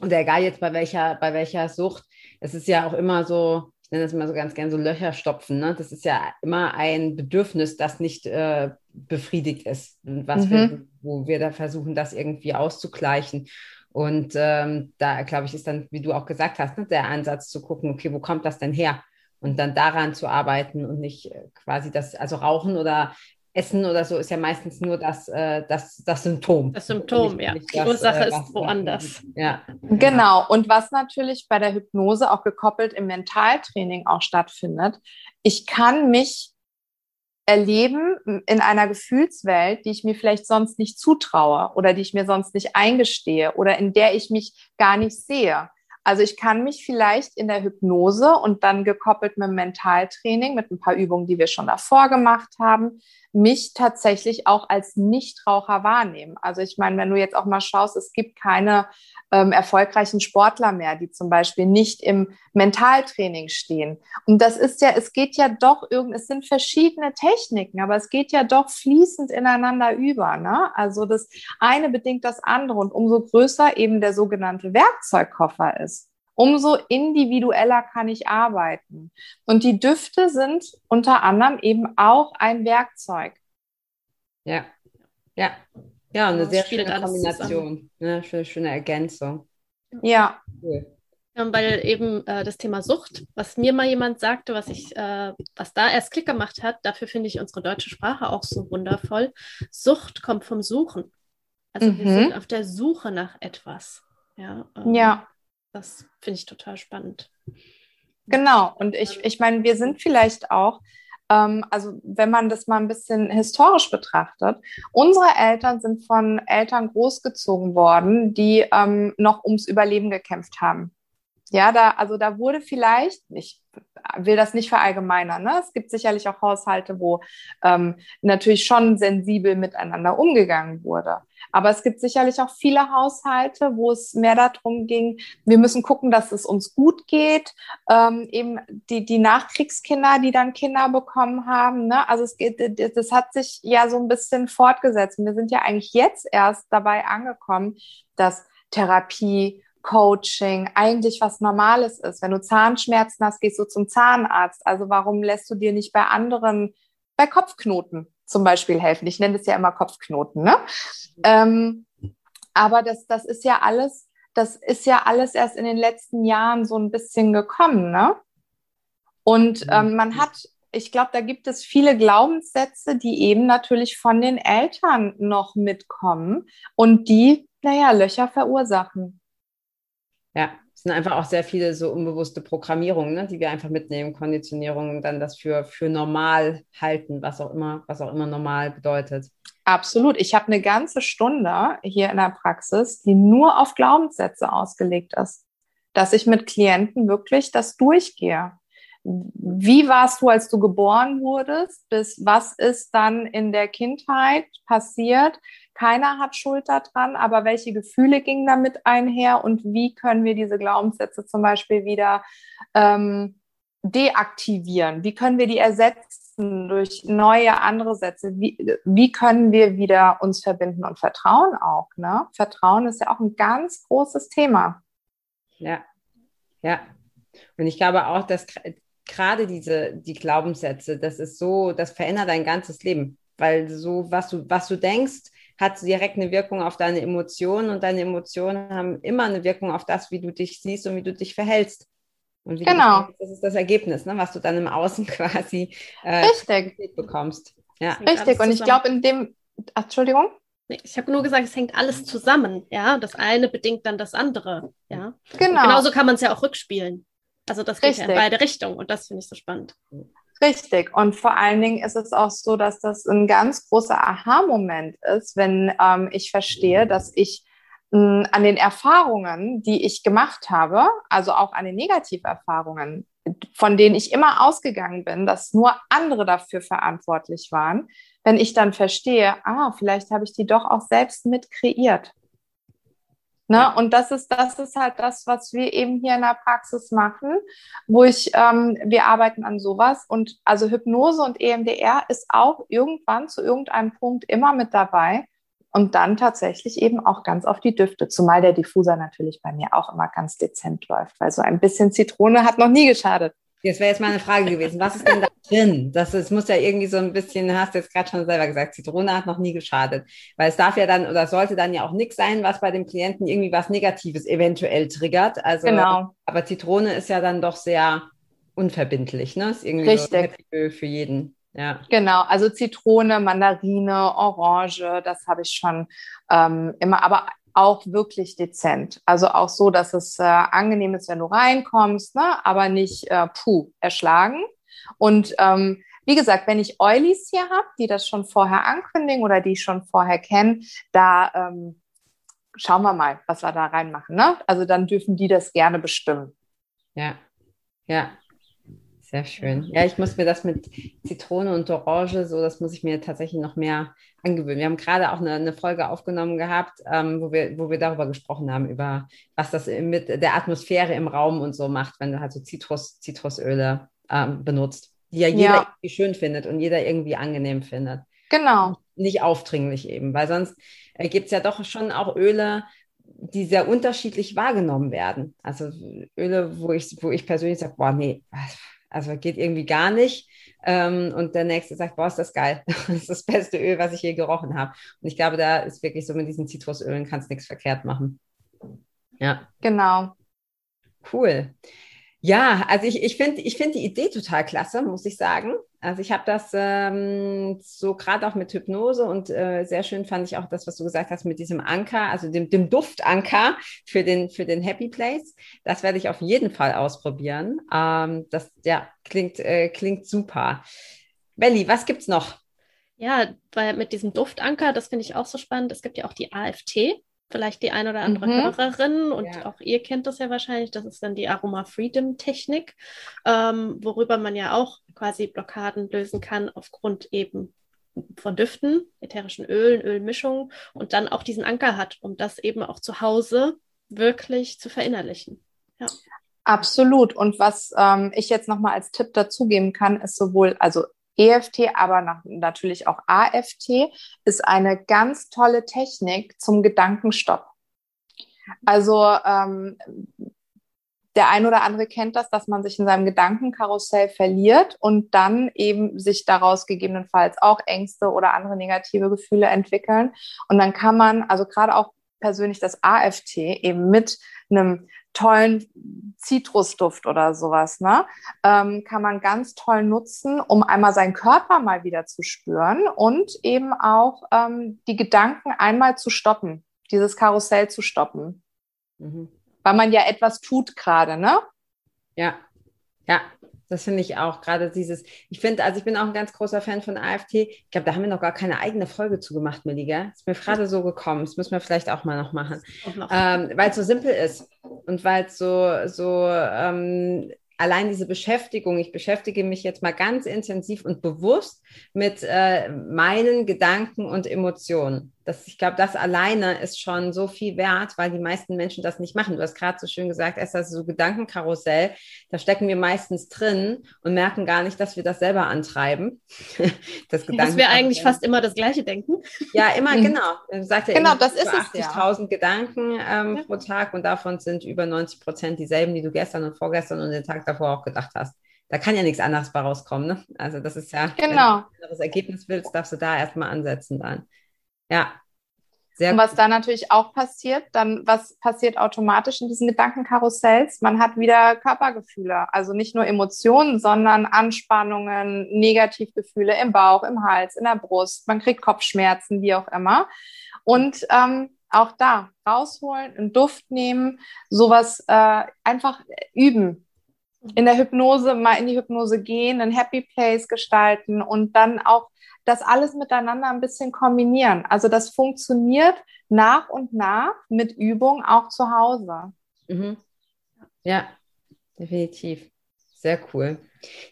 Und egal jetzt bei welcher, bei welcher Sucht, es ist ja auch immer so, ich nenne das immer so ganz gern so Löcher stopfen. Ne? Das ist ja immer ein Bedürfnis, das nicht äh, befriedigt ist, was mhm. wir, wo wir da versuchen, das irgendwie auszugleichen. Und ähm, da, glaube ich, ist dann, wie du auch gesagt hast, ne, der Ansatz zu gucken, okay, wo kommt das denn her? Und dann daran zu arbeiten und nicht äh, quasi das, also Rauchen oder Essen oder so ist ja meistens nur das, äh, das, das Symptom. Das Symptom, nicht, ja. Nicht Die Ursache äh, ist woanders. Ja. Genau. Und was natürlich bei der Hypnose auch gekoppelt im Mentaltraining auch stattfindet, ich kann mich erleben in einer Gefühlswelt, die ich mir vielleicht sonst nicht zutraue oder die ich mir sonst nicht eingestehe oder in der ich mich gar nicht sehe. Also ich kann mich vielleicht in der Hypnose und dann gekoppelt mit Mentaltraining, mit ein paar Übungen, die wir schon davor gemacht haben, mich tatsächlich auch als Nichtraucher wahrnehmen. Also ich meine, wenn du jetzt auch mal schaust, es gibt keine ähm, erfolgreichen Sportler mehr, die zum Beispiel nicht im Mentaltraining stehen. Und das ist ja, es geht ja doch irgend, es sind verschiedene Techniken, aber es geht ja doch fließend ineinander über. Ne? Also das eine bedingt das andere und umso größer eben der sogenannte Werkzeugkoffer ist umso individueller kann ich arbeiten. Und die Düfte sind unter anderem eben auch ein Werkzeug. Ja, ja, ja, eine sehr schöne Kombination, eine schöne, schöne Ergänzung. Ja. Cool. Ja, weil eben äh, das Thema Sucht, was mir mal jemand sagte, was ich, äh, was da erst Klick gemacht hat, dafür finde ich unsere deutsche Sprache auch so wundervoll. Sucht kommt vom Suchen. Also mhm. wir sind auf der Suche nach etwas. Ja. Ähm, ja. Das finde ich total spannend. Genau. Und ich, ich meine, wir sind vielleicht auch, ähm, also wenn man das mal ein bisschen historisch betrachtet, unsere Eltern sind von Eltern großgezogen worden, die ähm, noch ums Überleben gekämpft haben. Ja, da, also da wurde vielleicht, ich will das nicht verallgemeinern, ne? es gibt sicherlich auch Haushalte, wo ähm, natürlich schon sensibel miteinander umgegangen wurde. Aber es gibt sicherlich auch viele Haushalte, wo es mehr darum ging, wir müssen gucken, dass es uns gut geht. Ähm, eben die, die Nachkriegskinder, die dann Kinder bekommen haben. Ne? Also es geht, das hat sich ja so ein bisschen fortgesetzt. Wir sind ja eigentlich jetzt erst dabei angekommen, dass Therapie, Coaching eigentlich was Normales ist. Wenn du Zahnschmerzen hast, gehst du zum Zahnarzt. Also warum lässt du dir nicht bei anderen, bei Kopfknoten zum Beispiel helfen? Ich nenne es ja immer Kopfknoten. Ne? Ähm, aber das, das ist ja alles, das ist ja alles erst in den letzten Jahren so ein bisschen gekommen. Ne? Und ähm, man hat ich glaube, da gibt es viele Glaubenssätze, die eben natürlich von den Eltern noch mitkommen und die, naja, Löcher verursachen. Ja, es sind einfach auch sehr viele so unbewusste Programmierungen, ne, die wir einfach mitnehmen, Konditionierungen und dann das für, für normal halten, was auch immer, was auch immer normal bedeutet. Absolut. Ich habe eine ganze Stunde hier in der Praxis, die nur auf Glaubenssätze ausgelegt ist, dass ich mit Klienten wirklich das durchgehe. Wie warst du, als du geboren wurdest? Bis was ist dann in der Kindheit passiert? Keiner hat Schuld daran, aber welche Gefühle gingen damit einher und wie können wir diese Glaubenssätze zum Beispiel wieder ähm, deaktivieren? Wie können wir die ersetzen durch neue andere Sätze? Wie, wie können wir wieder uns verbinden und Vertrauen auch? Ne? Vertrauen ist ja auch ein ganz großes Thema. Ja, ja. Und ich glaube auch, dass gerade diese die Glaubenssätze, das ist so, das verändert dein ganzes Leben, weil so was du was du denkst, hat direkt eine Wirkung auf deine Emotionen und deine Emotionen haben immer eine Wirkung auf das, wie du dich siehst und wie du dich verhältst. Und wie genau. Verhältst, das ist das Ergebnis, ne, was du dann im Außen quasi äh, Richtig. bekommst. Ja. Richtig. Und ich glaube, in dem, Ach, Entschuldigung. Ich habe nur gesagt, es hängt alles zusammen, ja. Das eine bedingt dann das andere, ja. Genau. Und genauso kann man es ja auch rückspielen. Also das geht ja in beide Richtungen und das finde ich so spannend. Richtig. Und vor allen Dingen ist es auch so, dass das ein ganz großer Aha-Moment ist, wenn ähm, ich verstehe, dass ich mh, an den Erfahrungen, die ich gemacht habe, also auch an den Negativerfahrungen, von denen ich immer ausgegangen bin, dass nur andere dafür verantwortlich waren, wenn ich dann verstehe, ah, vielleicht habe ich die doch auch selbst mit kreiert. Ne? Und das ist, das ist halt das, was wir eben hier in der Praxis machen, wo ich, ähm, wir arbeiten an sowas. Und also Hypnose und EMDR ist auch irgendwann zu irgendeinem Punkt immer mit dabei. Und dann tatsächlich eben auch ganz auf die Düfte, zumal der Diffuser natürlich bei mir auch immer ganz dezent läuft, weil so ein bisschen Zitrone hat noch nie geschadet. Das wäre jetzt mal eine Frage gewesen. Was ist denn da drin? Das, das muss ja irgendwie so ein bisschen, hast du jetzt gerade schon selber gesagt, Zitrone hat noch nie geschadet. Weil es darf ja dann oder sollte dann ja auch nichts sein, was bei dem Klienten irgendwie was Negatives eventuell triggert. Also, genau. Aber Zitrone ist ja dann doch sehr unverbindlich, ne? Ist irgendwie Richtig. So für, für jeden. Ja. Genau, also Zitrone, Mandarine, Orange, das habe ich schon ähm, immer, aber auch wirklich dezent. Also auch so, dass es äh, angenehm ist, wenn du reinkommst, ne? aber nicht äh, puh, erschlagen. Und ähm, wie gesagt, wenn ich Oilies hier habe, die das schon vorher ankündigen oder die ich schon vorher kenne, da ähm, schauen wir mal, was wir da reinmachen. Ne? Also dann dürfen die das gerne bestimmen. Ja, ja. Sehr schön. Ja, ich muss mir das mit Zitrone und Orange, so, das muss ich mir tatsächlich noch mehr angewöhnen. Wir haben gerade auch eine, eine Folge aufgenommen gehabt, ähm, wo, wir, wo wir darüber gesprochen haben, über was das mit der Atmosphäre im Raum und so macht, wenn du halt so Zitrus, Zitrusöle ähm, benutzt, die ja jeder ja. irgendwie schön findet und jeder irgendwie angenehm findet. Genau. Nicht aufdringlich eben, weil sonst äh, gibt es ja doch schon auch Öle, die sehr unterschiedlich wahrgenommen werden. Also Öle, wo ich, wo ich persönlich sage, boah, nee, also geht irgendwie gar nicht. Ähm, und der nächste sagt, boah, ist das geil. Das ist das beste Öl, was ich je gerochen habe. Und ich glaube, da ist wirklich so mit diesen Zitrusölen kannst nichts verkehrt machen. Ja. Genau. Cool. Ja, also ich, ich finde ich find die Idee total klasse, muss ich sagen. Also ich habe das ähm, so gerade auch mit Hypnose und äh, sehr schön fand ich auch das, was du gesagt hast mit diesem Anker, also dem, dem Duftanker für den, für den Happy Place. Das werde ich auf jeden Fall ausprobieren. Ähm, das ja, klingt, äh, klingt super. Belly, was gibt's noch? Ja, weil mit diesem Duftanker, das finde ich auch so spannend. Es gibt ja auch die AFT, vielleicht die eine oder andere mhm. Hörerin und ja. auch ihr kennt das ja wahrscheinlich, das ist dann die Aroma Freedom Technik, ähm, worüber man ja auch quasi Blockaden lösen kann aufgrund eben von Düften, ätherischen Ölen, Ölmischungen und dann auch diesen Anker hat, um das eben auch zu Hause wirklich zu verinnerlichen. Ja. Absolut. Und was ähm, ich jetzt nochmal als Tipp dazugeben kann, ist sowohl, also EFT, aber natürlich auch AFT, ist eine ganz tolle Technik zum Gedankenstopp. Also ähm, der ein oder andere kennt das, dass man sich in seinem Gedankenkarussell verliert und dann eben sich daraus gegebenenfalls auch Ängste oder andere negative Gefühle entwickeln. Und dann kann man, also gerade auch persönlich das AFT eben mit einem tollen Zitrusduft oder sowas, ne? Ähm, kann man ganz toll nutzen, um einmal seinen Körper mal wieder zu spüren und eben auch ähm, die Gedanken einmal zu stoppen, dieses Karussell zu stoppen. Mhm. Weil man ja etwas tut gerade, ne? Ja, ja, das finde ich auch. Gerade dieses, ich finde, also ich bin auch ein ganz großer Fan von AFT. Ich glaube, da haben wir noch gar keine eigene Folge zu gemacht, Milliga. Ist mir gerade so gekommen. Das müssen wir vielleicht auch mal noch machen. Ähm, weil es so simpel ist und weil es so, so ähm, allein diese Beschäftigung, ich beschäftige mich jetzt mal ganz intensiv und bewusst mit äh, meinen Gedanken und Emotionen. Das, ich glaube, das alleine ist schon so viel wert, weil die meisten Menschen das nicht machen. Du hast gerade so schön gesagt, es ist so Gedankenkarussell. Da stecken wir meistens drin und merken gar nicht, dass wir das selber antreiben. das dass wir eigentlich fast immer das Gleiche denken. Ja, immer, mhm. genau. Sagt ja genau, das ist es. 80.000 ja. Gedanken ähm, ja. pro Tag und davon sind über 90 Prozent dieselben, die du gestern und vorgestern und den Tag davor auch gedacht hast da kann ja nichts anderes bei rauskommen. Ne? Also das ist ja, genau. wenn du ein anderes Ergebnis willst, darfst du da erstmal ansetzen dann. Ja. Sehr und was da natürlich auch passiert, dann was passiert automatisch in diesen Gedankenkarussells? Man hat wieder Körpergefühle, also nicht nur Emotionen, sondern Anspannungen, Negativgefühle im Bauch, im Hals, in der Brust. Man kriegt Kopfschmerzen, wie auch immer. Und ähm, auch da rausholen, einen Duft nehmen, sowas äh, einfach üben, in der Hypnose mal in die Hypnose gehen, einen Happy Place gestalten und dann auch das alles miteinander ein bisschen kombinieren. Also das funktioniert nach und nach mit Übung auch zu Hause. Mhm. Ja, definitiv. Sehr cool.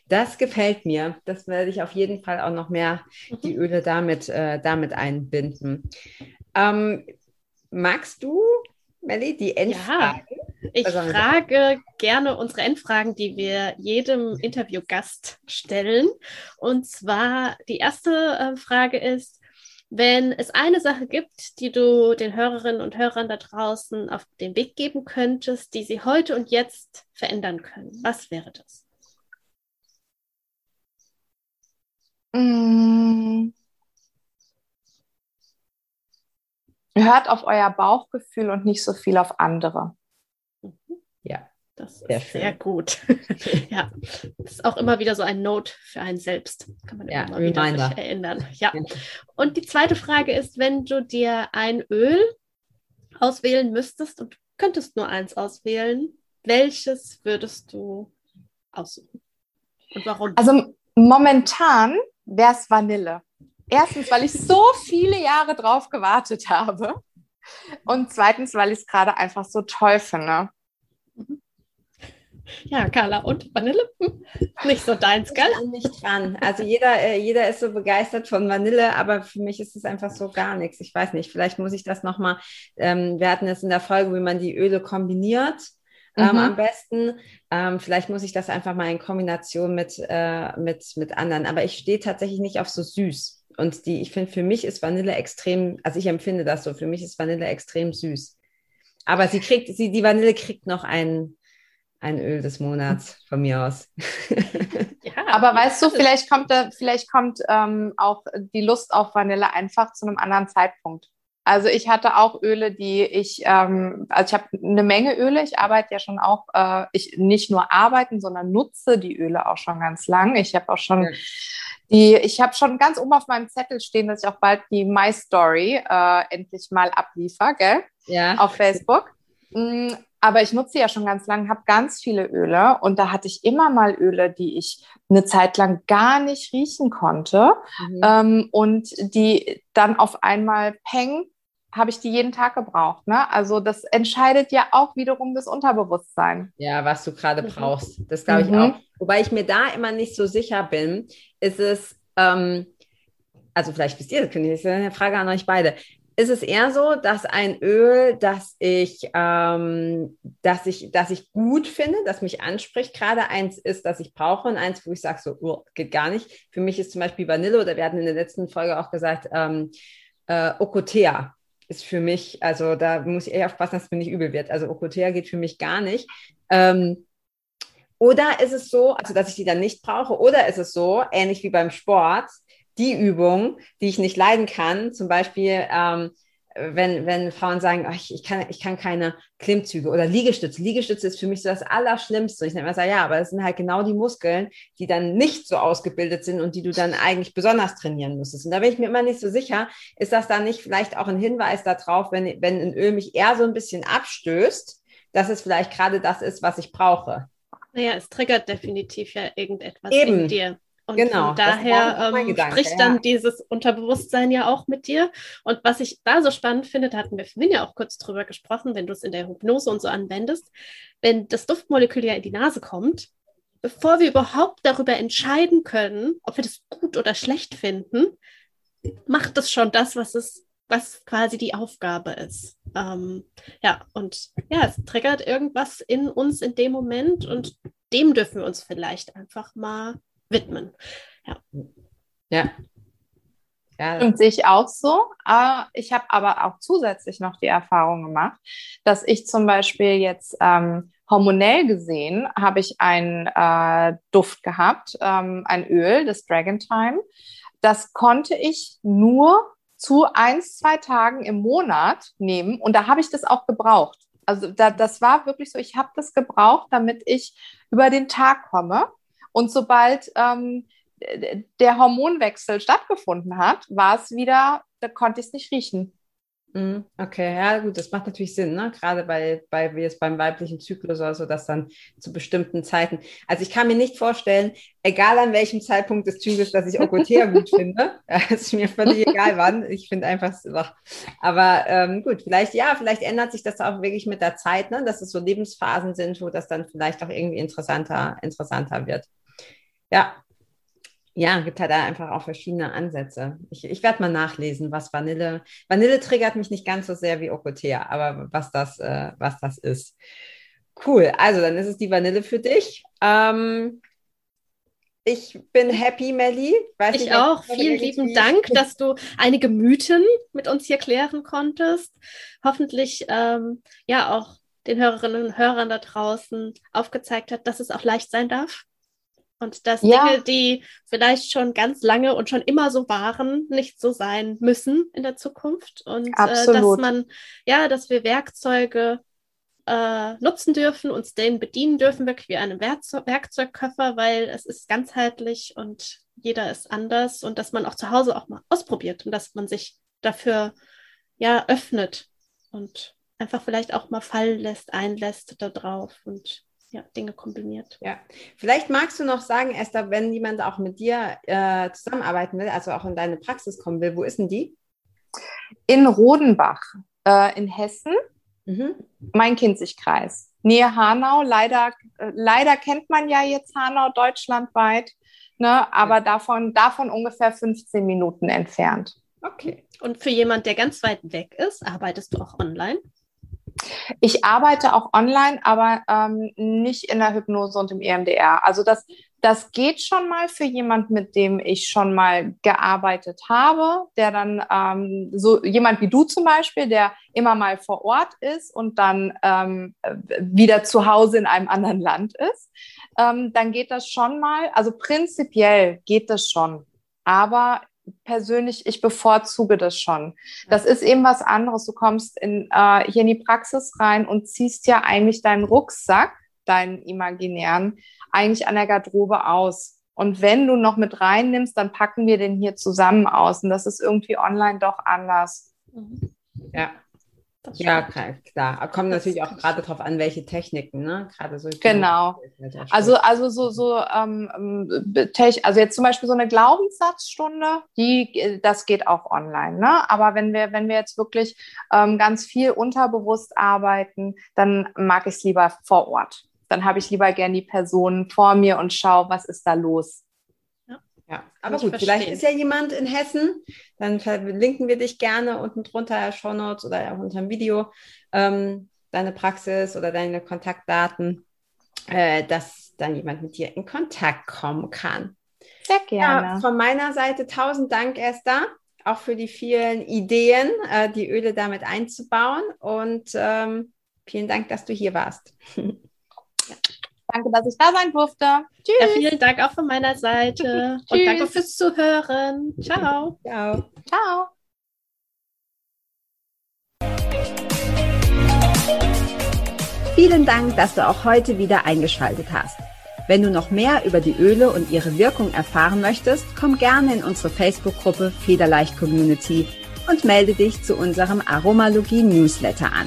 Das gefällt mir. Das werde ich auf jeden Fall auch noch mehr mhm. die Öle damit, äh, damit einbinden. Ähm, magst du, Melly, die Endfrage? Ja. Ich frage gerne unsere Endfragen, die wir jedem Interviewgast stellen. Und zwar die erste äh, Frage ist, wenn es eine Sache gibt, die du den Hörerinnen und Hörern da draußen auf den Weg geben könntest, die sie heute und jetzt verändern können, was wäre das? Mmh. Hört auf euer Bauchgefühl und nicht so viel auf andere. Ja, Das sehr ist schön. sehr gut. ja, das ist auch immer wieder so ein Note für einen selbst. Kann man ja, immer wieder sich erinnern. Ja. Und die zweite Frage ist, wenn du dir ein Öl auswählen müsstest und könntest nur eins auswählen, welches würdest du aussuchen? Und warum? Also momentan wäre es Vanille. Erstens, weil ich so viele Jahre drauf gewartet habe. Und zweitens, weil ich es gerade einfach so toll finde. Ja, Carla, und Vanille? Nicht so deins, gell? Ich bin nicht dran. Also jeder, äh, jeder ist so begeistert von Vanille, aber für mich ist es einfach so gar nichts. Ich weiß nicht, vielleicht muss ich das nochmal, ähm, wir hatten es in der Folge, wie man die Öle kombiniert. Ähm, mhm. am besten. Ähm, vielleicht muss ich das einfach mal in Kombination mit, äh, mit, mit anderen. Aber ich stehe tatsächlich nicht auf so süß. Und die, ich finde, für mich ist Vanille extrem, also ich empfinde das so, für mich ist Vanille extrem süß. Aber sie kriegt, sie, die Vanille kriegt noch einen, ein Öl des Monats von mir aus. ja, aber weißt du, vielleicht kommt, vielleicht kommt ähm, auch die Lust auf Vanille einfach zu einem anderen Zeitpunkt. Also ich hatte auch Öle, die ich, ähm, also ich habe eine Menge Öle. Ich arbeite ja schon auch, äh, ich nicht nur arbeiten, sondern nutze die Öle auch schon ganz lang. Ich habe auch schon ja. Die, ich habe schon ganz oben auf meinem Zettel stehen, dass ich auch bald die My Story äh, endlich mal abliefer, gell? Ja. Auf Facebook. Mm, aber ich nutze ja schon ganz lange, habe ganz viele Öle und da hatte ich immer mal Öle, die ich eine Zeit lang gar nicht riechen konnte mhm. ähm, und die dann auf einmal peng habe ich die jeden Tag gebraucht. Ne? Also das entscheidet ja auch wiederum das Unterbewusstsein. Ja, was du gerade mhm. brauchst. Das glaube ich mhm. auch. Wobei ich mir da immer nicht so sicher bin, ist es, ähm, also vielleicht wisst ihr, das ist eine Frage an euch beide ist es eher so, dass ein Öl, das ich, ähm, das ich, das ich gut finde, das mich anspricht, gerade eins ist, das ich brauche und eins, wo ich sage, so oh, geht gar nicht. Für mich ist zum Beispiel Vanille oder wir hatten in der letzten Folge auch gesagt, ähm, äh, Okotea ist für mich, also da muss ich eher aufpassen, dass es mir nicht übel wird. Also Okotea geht für mich gar nicht. Ähm, oder ist es so, also dass ich die dann nicht brauche, oder ist es so, ähnlich wie beim Sport, die Übung, die ich nicht leiden kann, zum Beispiel, ähm, wenn, wenn Frauen sagen, oh, ich, ich, kann, ich kann keine Klimmzüge oder Liegestütze. Liegestütze ist für mich so das Allerschlimmste. Ich immer sage, ja, aber das sind halt genau die Muskeln, die dann nicht so ausgebildet sind und die du dann eigentlich besonders trainieren müsstest. Und da bin ich mir immer nicht so sicher, ist das dann nicht vielleicht auch ein Hinweis darauf, wenn, wenn ein Öl mich eher so ein bisschen abstößt, dass es vielleicht gerade das ist, was ich brauche. Naja, es triggert definitiv ja irgendetwas Eben. in dir. Und genau, daher ähm, spricht dann ja. dieses Unterbewusstsein ja auch mit dir. Und was ich da so spannend finde, da hatten wir vorhin ja auch kurz drüber gesprochen, wenn du es in der Hypnose und so anwendest, wenn das Duftmolekül ja in die Nase kommt, bevor wir überhaupt darüber entscheiden können, ob wir das gut oder schlecht finden, macht es schon das, was es, was quasi die Aufgabe ist. Ähm, ja, und ja, es triggert irgendwas in uns in dem Moment und dem dürfen wir uns vielleicht einfach mal widmen. Ja. Ja. ja. Und sehe ich auch so. Ich habe aber auch zusätzlich noch die Erfahrung gemacht, dass ich zum Beispiel jetzt ähm, hormonell gesehen habe ich einen äh, Duft gehabt, ähm, ein Öl, das Dragon Time. Das konnte ich nur zu eins, zwei Tagen im Monat nehmen und da habe ich das auch gebraucht. Also da, das war wirklich so, ich habe das gebraucht, damit ich über den Tag komme. Und sobald ähm, der Hormonwechsel stattgefunden hat, war es wieder, da konnte ich es nicht riechen. Mhm, okay, ja gut, das macht natürlich Sinn, ne? gerade bei, bei wie es beim weiblichen Zyklus oder so, dass dann zu bestimmten Zeiten. Also ich kann mir nicht vorstellen, egal an welchem Zeitpunkt des Zyklus, dass ich Okotea gut finde. Es ist mir völlig egal wann. Ich finde einfach, ach, aber ähm, gut, vielleicht ja, vielleicht ändert sich das auch wirklich mit der Zeit, ne? dass es so Lebensphasen sind, wo das dann vielleicht auch irgendwie interessanter, interessanter wird. Ja, ja, gibt halt da einfach auch verschiedene Ansätze. Ich, ich werde mal nachlesen, was Vanille. Vanille triggert mich nicht ganz so sehr wie Okotea, aber was das, äh, was das ist. Cool. Also dann ist es die Vanille für dich. Ähm, ich bin happy, Melli. Weiß ich nicht, auch. Vielen lieben Dank, dass du einige Mythen mit uns hier klären konntest. Hoffentlich ähm, ja auch den Hörerinnen und Hörern da draußen aufgezeigt hat, dass es auch leicht sein darf und dass ja. Dinge, die vielleicht schon ganz lange und schon immer so waren, nicht so sein müssen in der Zukunft. Und äh, dass man, ja, dass wir Werkzeuge äh, nutzen dürfen, uns den bedienen dürfen, wirklich wie einen Werkzeug Werkzeugkoffer, weil es ist ganzheitlich und jeder ist anders und dass man auch zu Hause auch mal ausprobiert und dass man sich dafür ja öffnet und einfach vielleicht auch mal fallen lässt, einlässt da drauf und ja, Dinge kombiniert. Ja, vielleicht magst du noch sagen, Esther, wenn jemand auch mit dir äh, zusammenarbeiten will, also auch in deine Praxis kommen will, wo ist denn die? In Rodenbach, äh, in Hessen, mhm. mein Kinzigkreis, Nähe Hanau. Leider, äh, leider kennt man ja jetzt Hanau deutschlandweit, ne? aber davon, davon ungefähr 15 Minuten entfernt. Okay. Und für jemand, der ganz weit weg ist, arbeitest du auch online? Ich arbeite auch online, aber ähm, nicht in der Hypnose und im EMDR. Also das, das geht schon mal für jemand, mit dem ich schon mal gearbeitet habe, der dann ähm, so jemand wie du zum Beispiel, der immer mal vor Ort ist und dann ähm, wieder zu Hause in einem anderen Land ist. Ähm, dann geht das schon mal. Also prinzipiell geht das schon. Aber persönlich, ich bevorzuge das schon. Das ist eben was anderes. Du kommst in, äh, hier in die Praxis rein und ziehst ja eigentlich deinen Rucksack, deinen imaginären, eigentlich an der Garderobe aus. Und wenn du noch mit reinnimmst, dann packen wir den hier zusammen aus. Und das ist irgendwie online doch anders. Mhm. Ja, ja, klar. Kommt natürlich auch gerade darauf an, welche Techniken, ne? Gerade so. Genau. Also, also so, so, ähm, also jetzt zum Beispiel so eine Glaubenssatzstunde, die, das geht auch online, ne? Aber wenn wir, wenn wir jetzt wirklich ähm, ganz viel unterbewusst arbeiten, dann mag ich es lieber vor Ort. Dann habe ich lieber gern die Person vor mir und schaue, was ist da los. Ja, aber gut, verstehen. vielleicht ist ja jemand in Hessen, dann verlinken wir dich gerne unten drunter, Show Notes oder auch unter dem Video, ähm, deine Praxis oder deine Kontaktdaten, äh, dass dann jemand mit dir in Kontakt kommen kann. Sehr gerne. Ja, von meiner Seite tausend Dank, Esther, auch für die vielen Ideen, äh, die Öle damit einzubauen und ähm, vielen Dank, dass du hier warst. Danke, dass ich da sein durfte. Tschüss. Ja, vielen Dank auch von meiner Seite. Und danke fürs Zuhören. Ciao. Ciao. Ciao. Vielen Dank, dass du auch heute wieder eingeschaltet hast. Wenn du noch mehr über die Öle und ihre Wirkung erfahren möchtest, komm gerne in unsere Facebook-Gruppe Federleicht Community und melde dich zu unserem Aromalogie Newsletter an.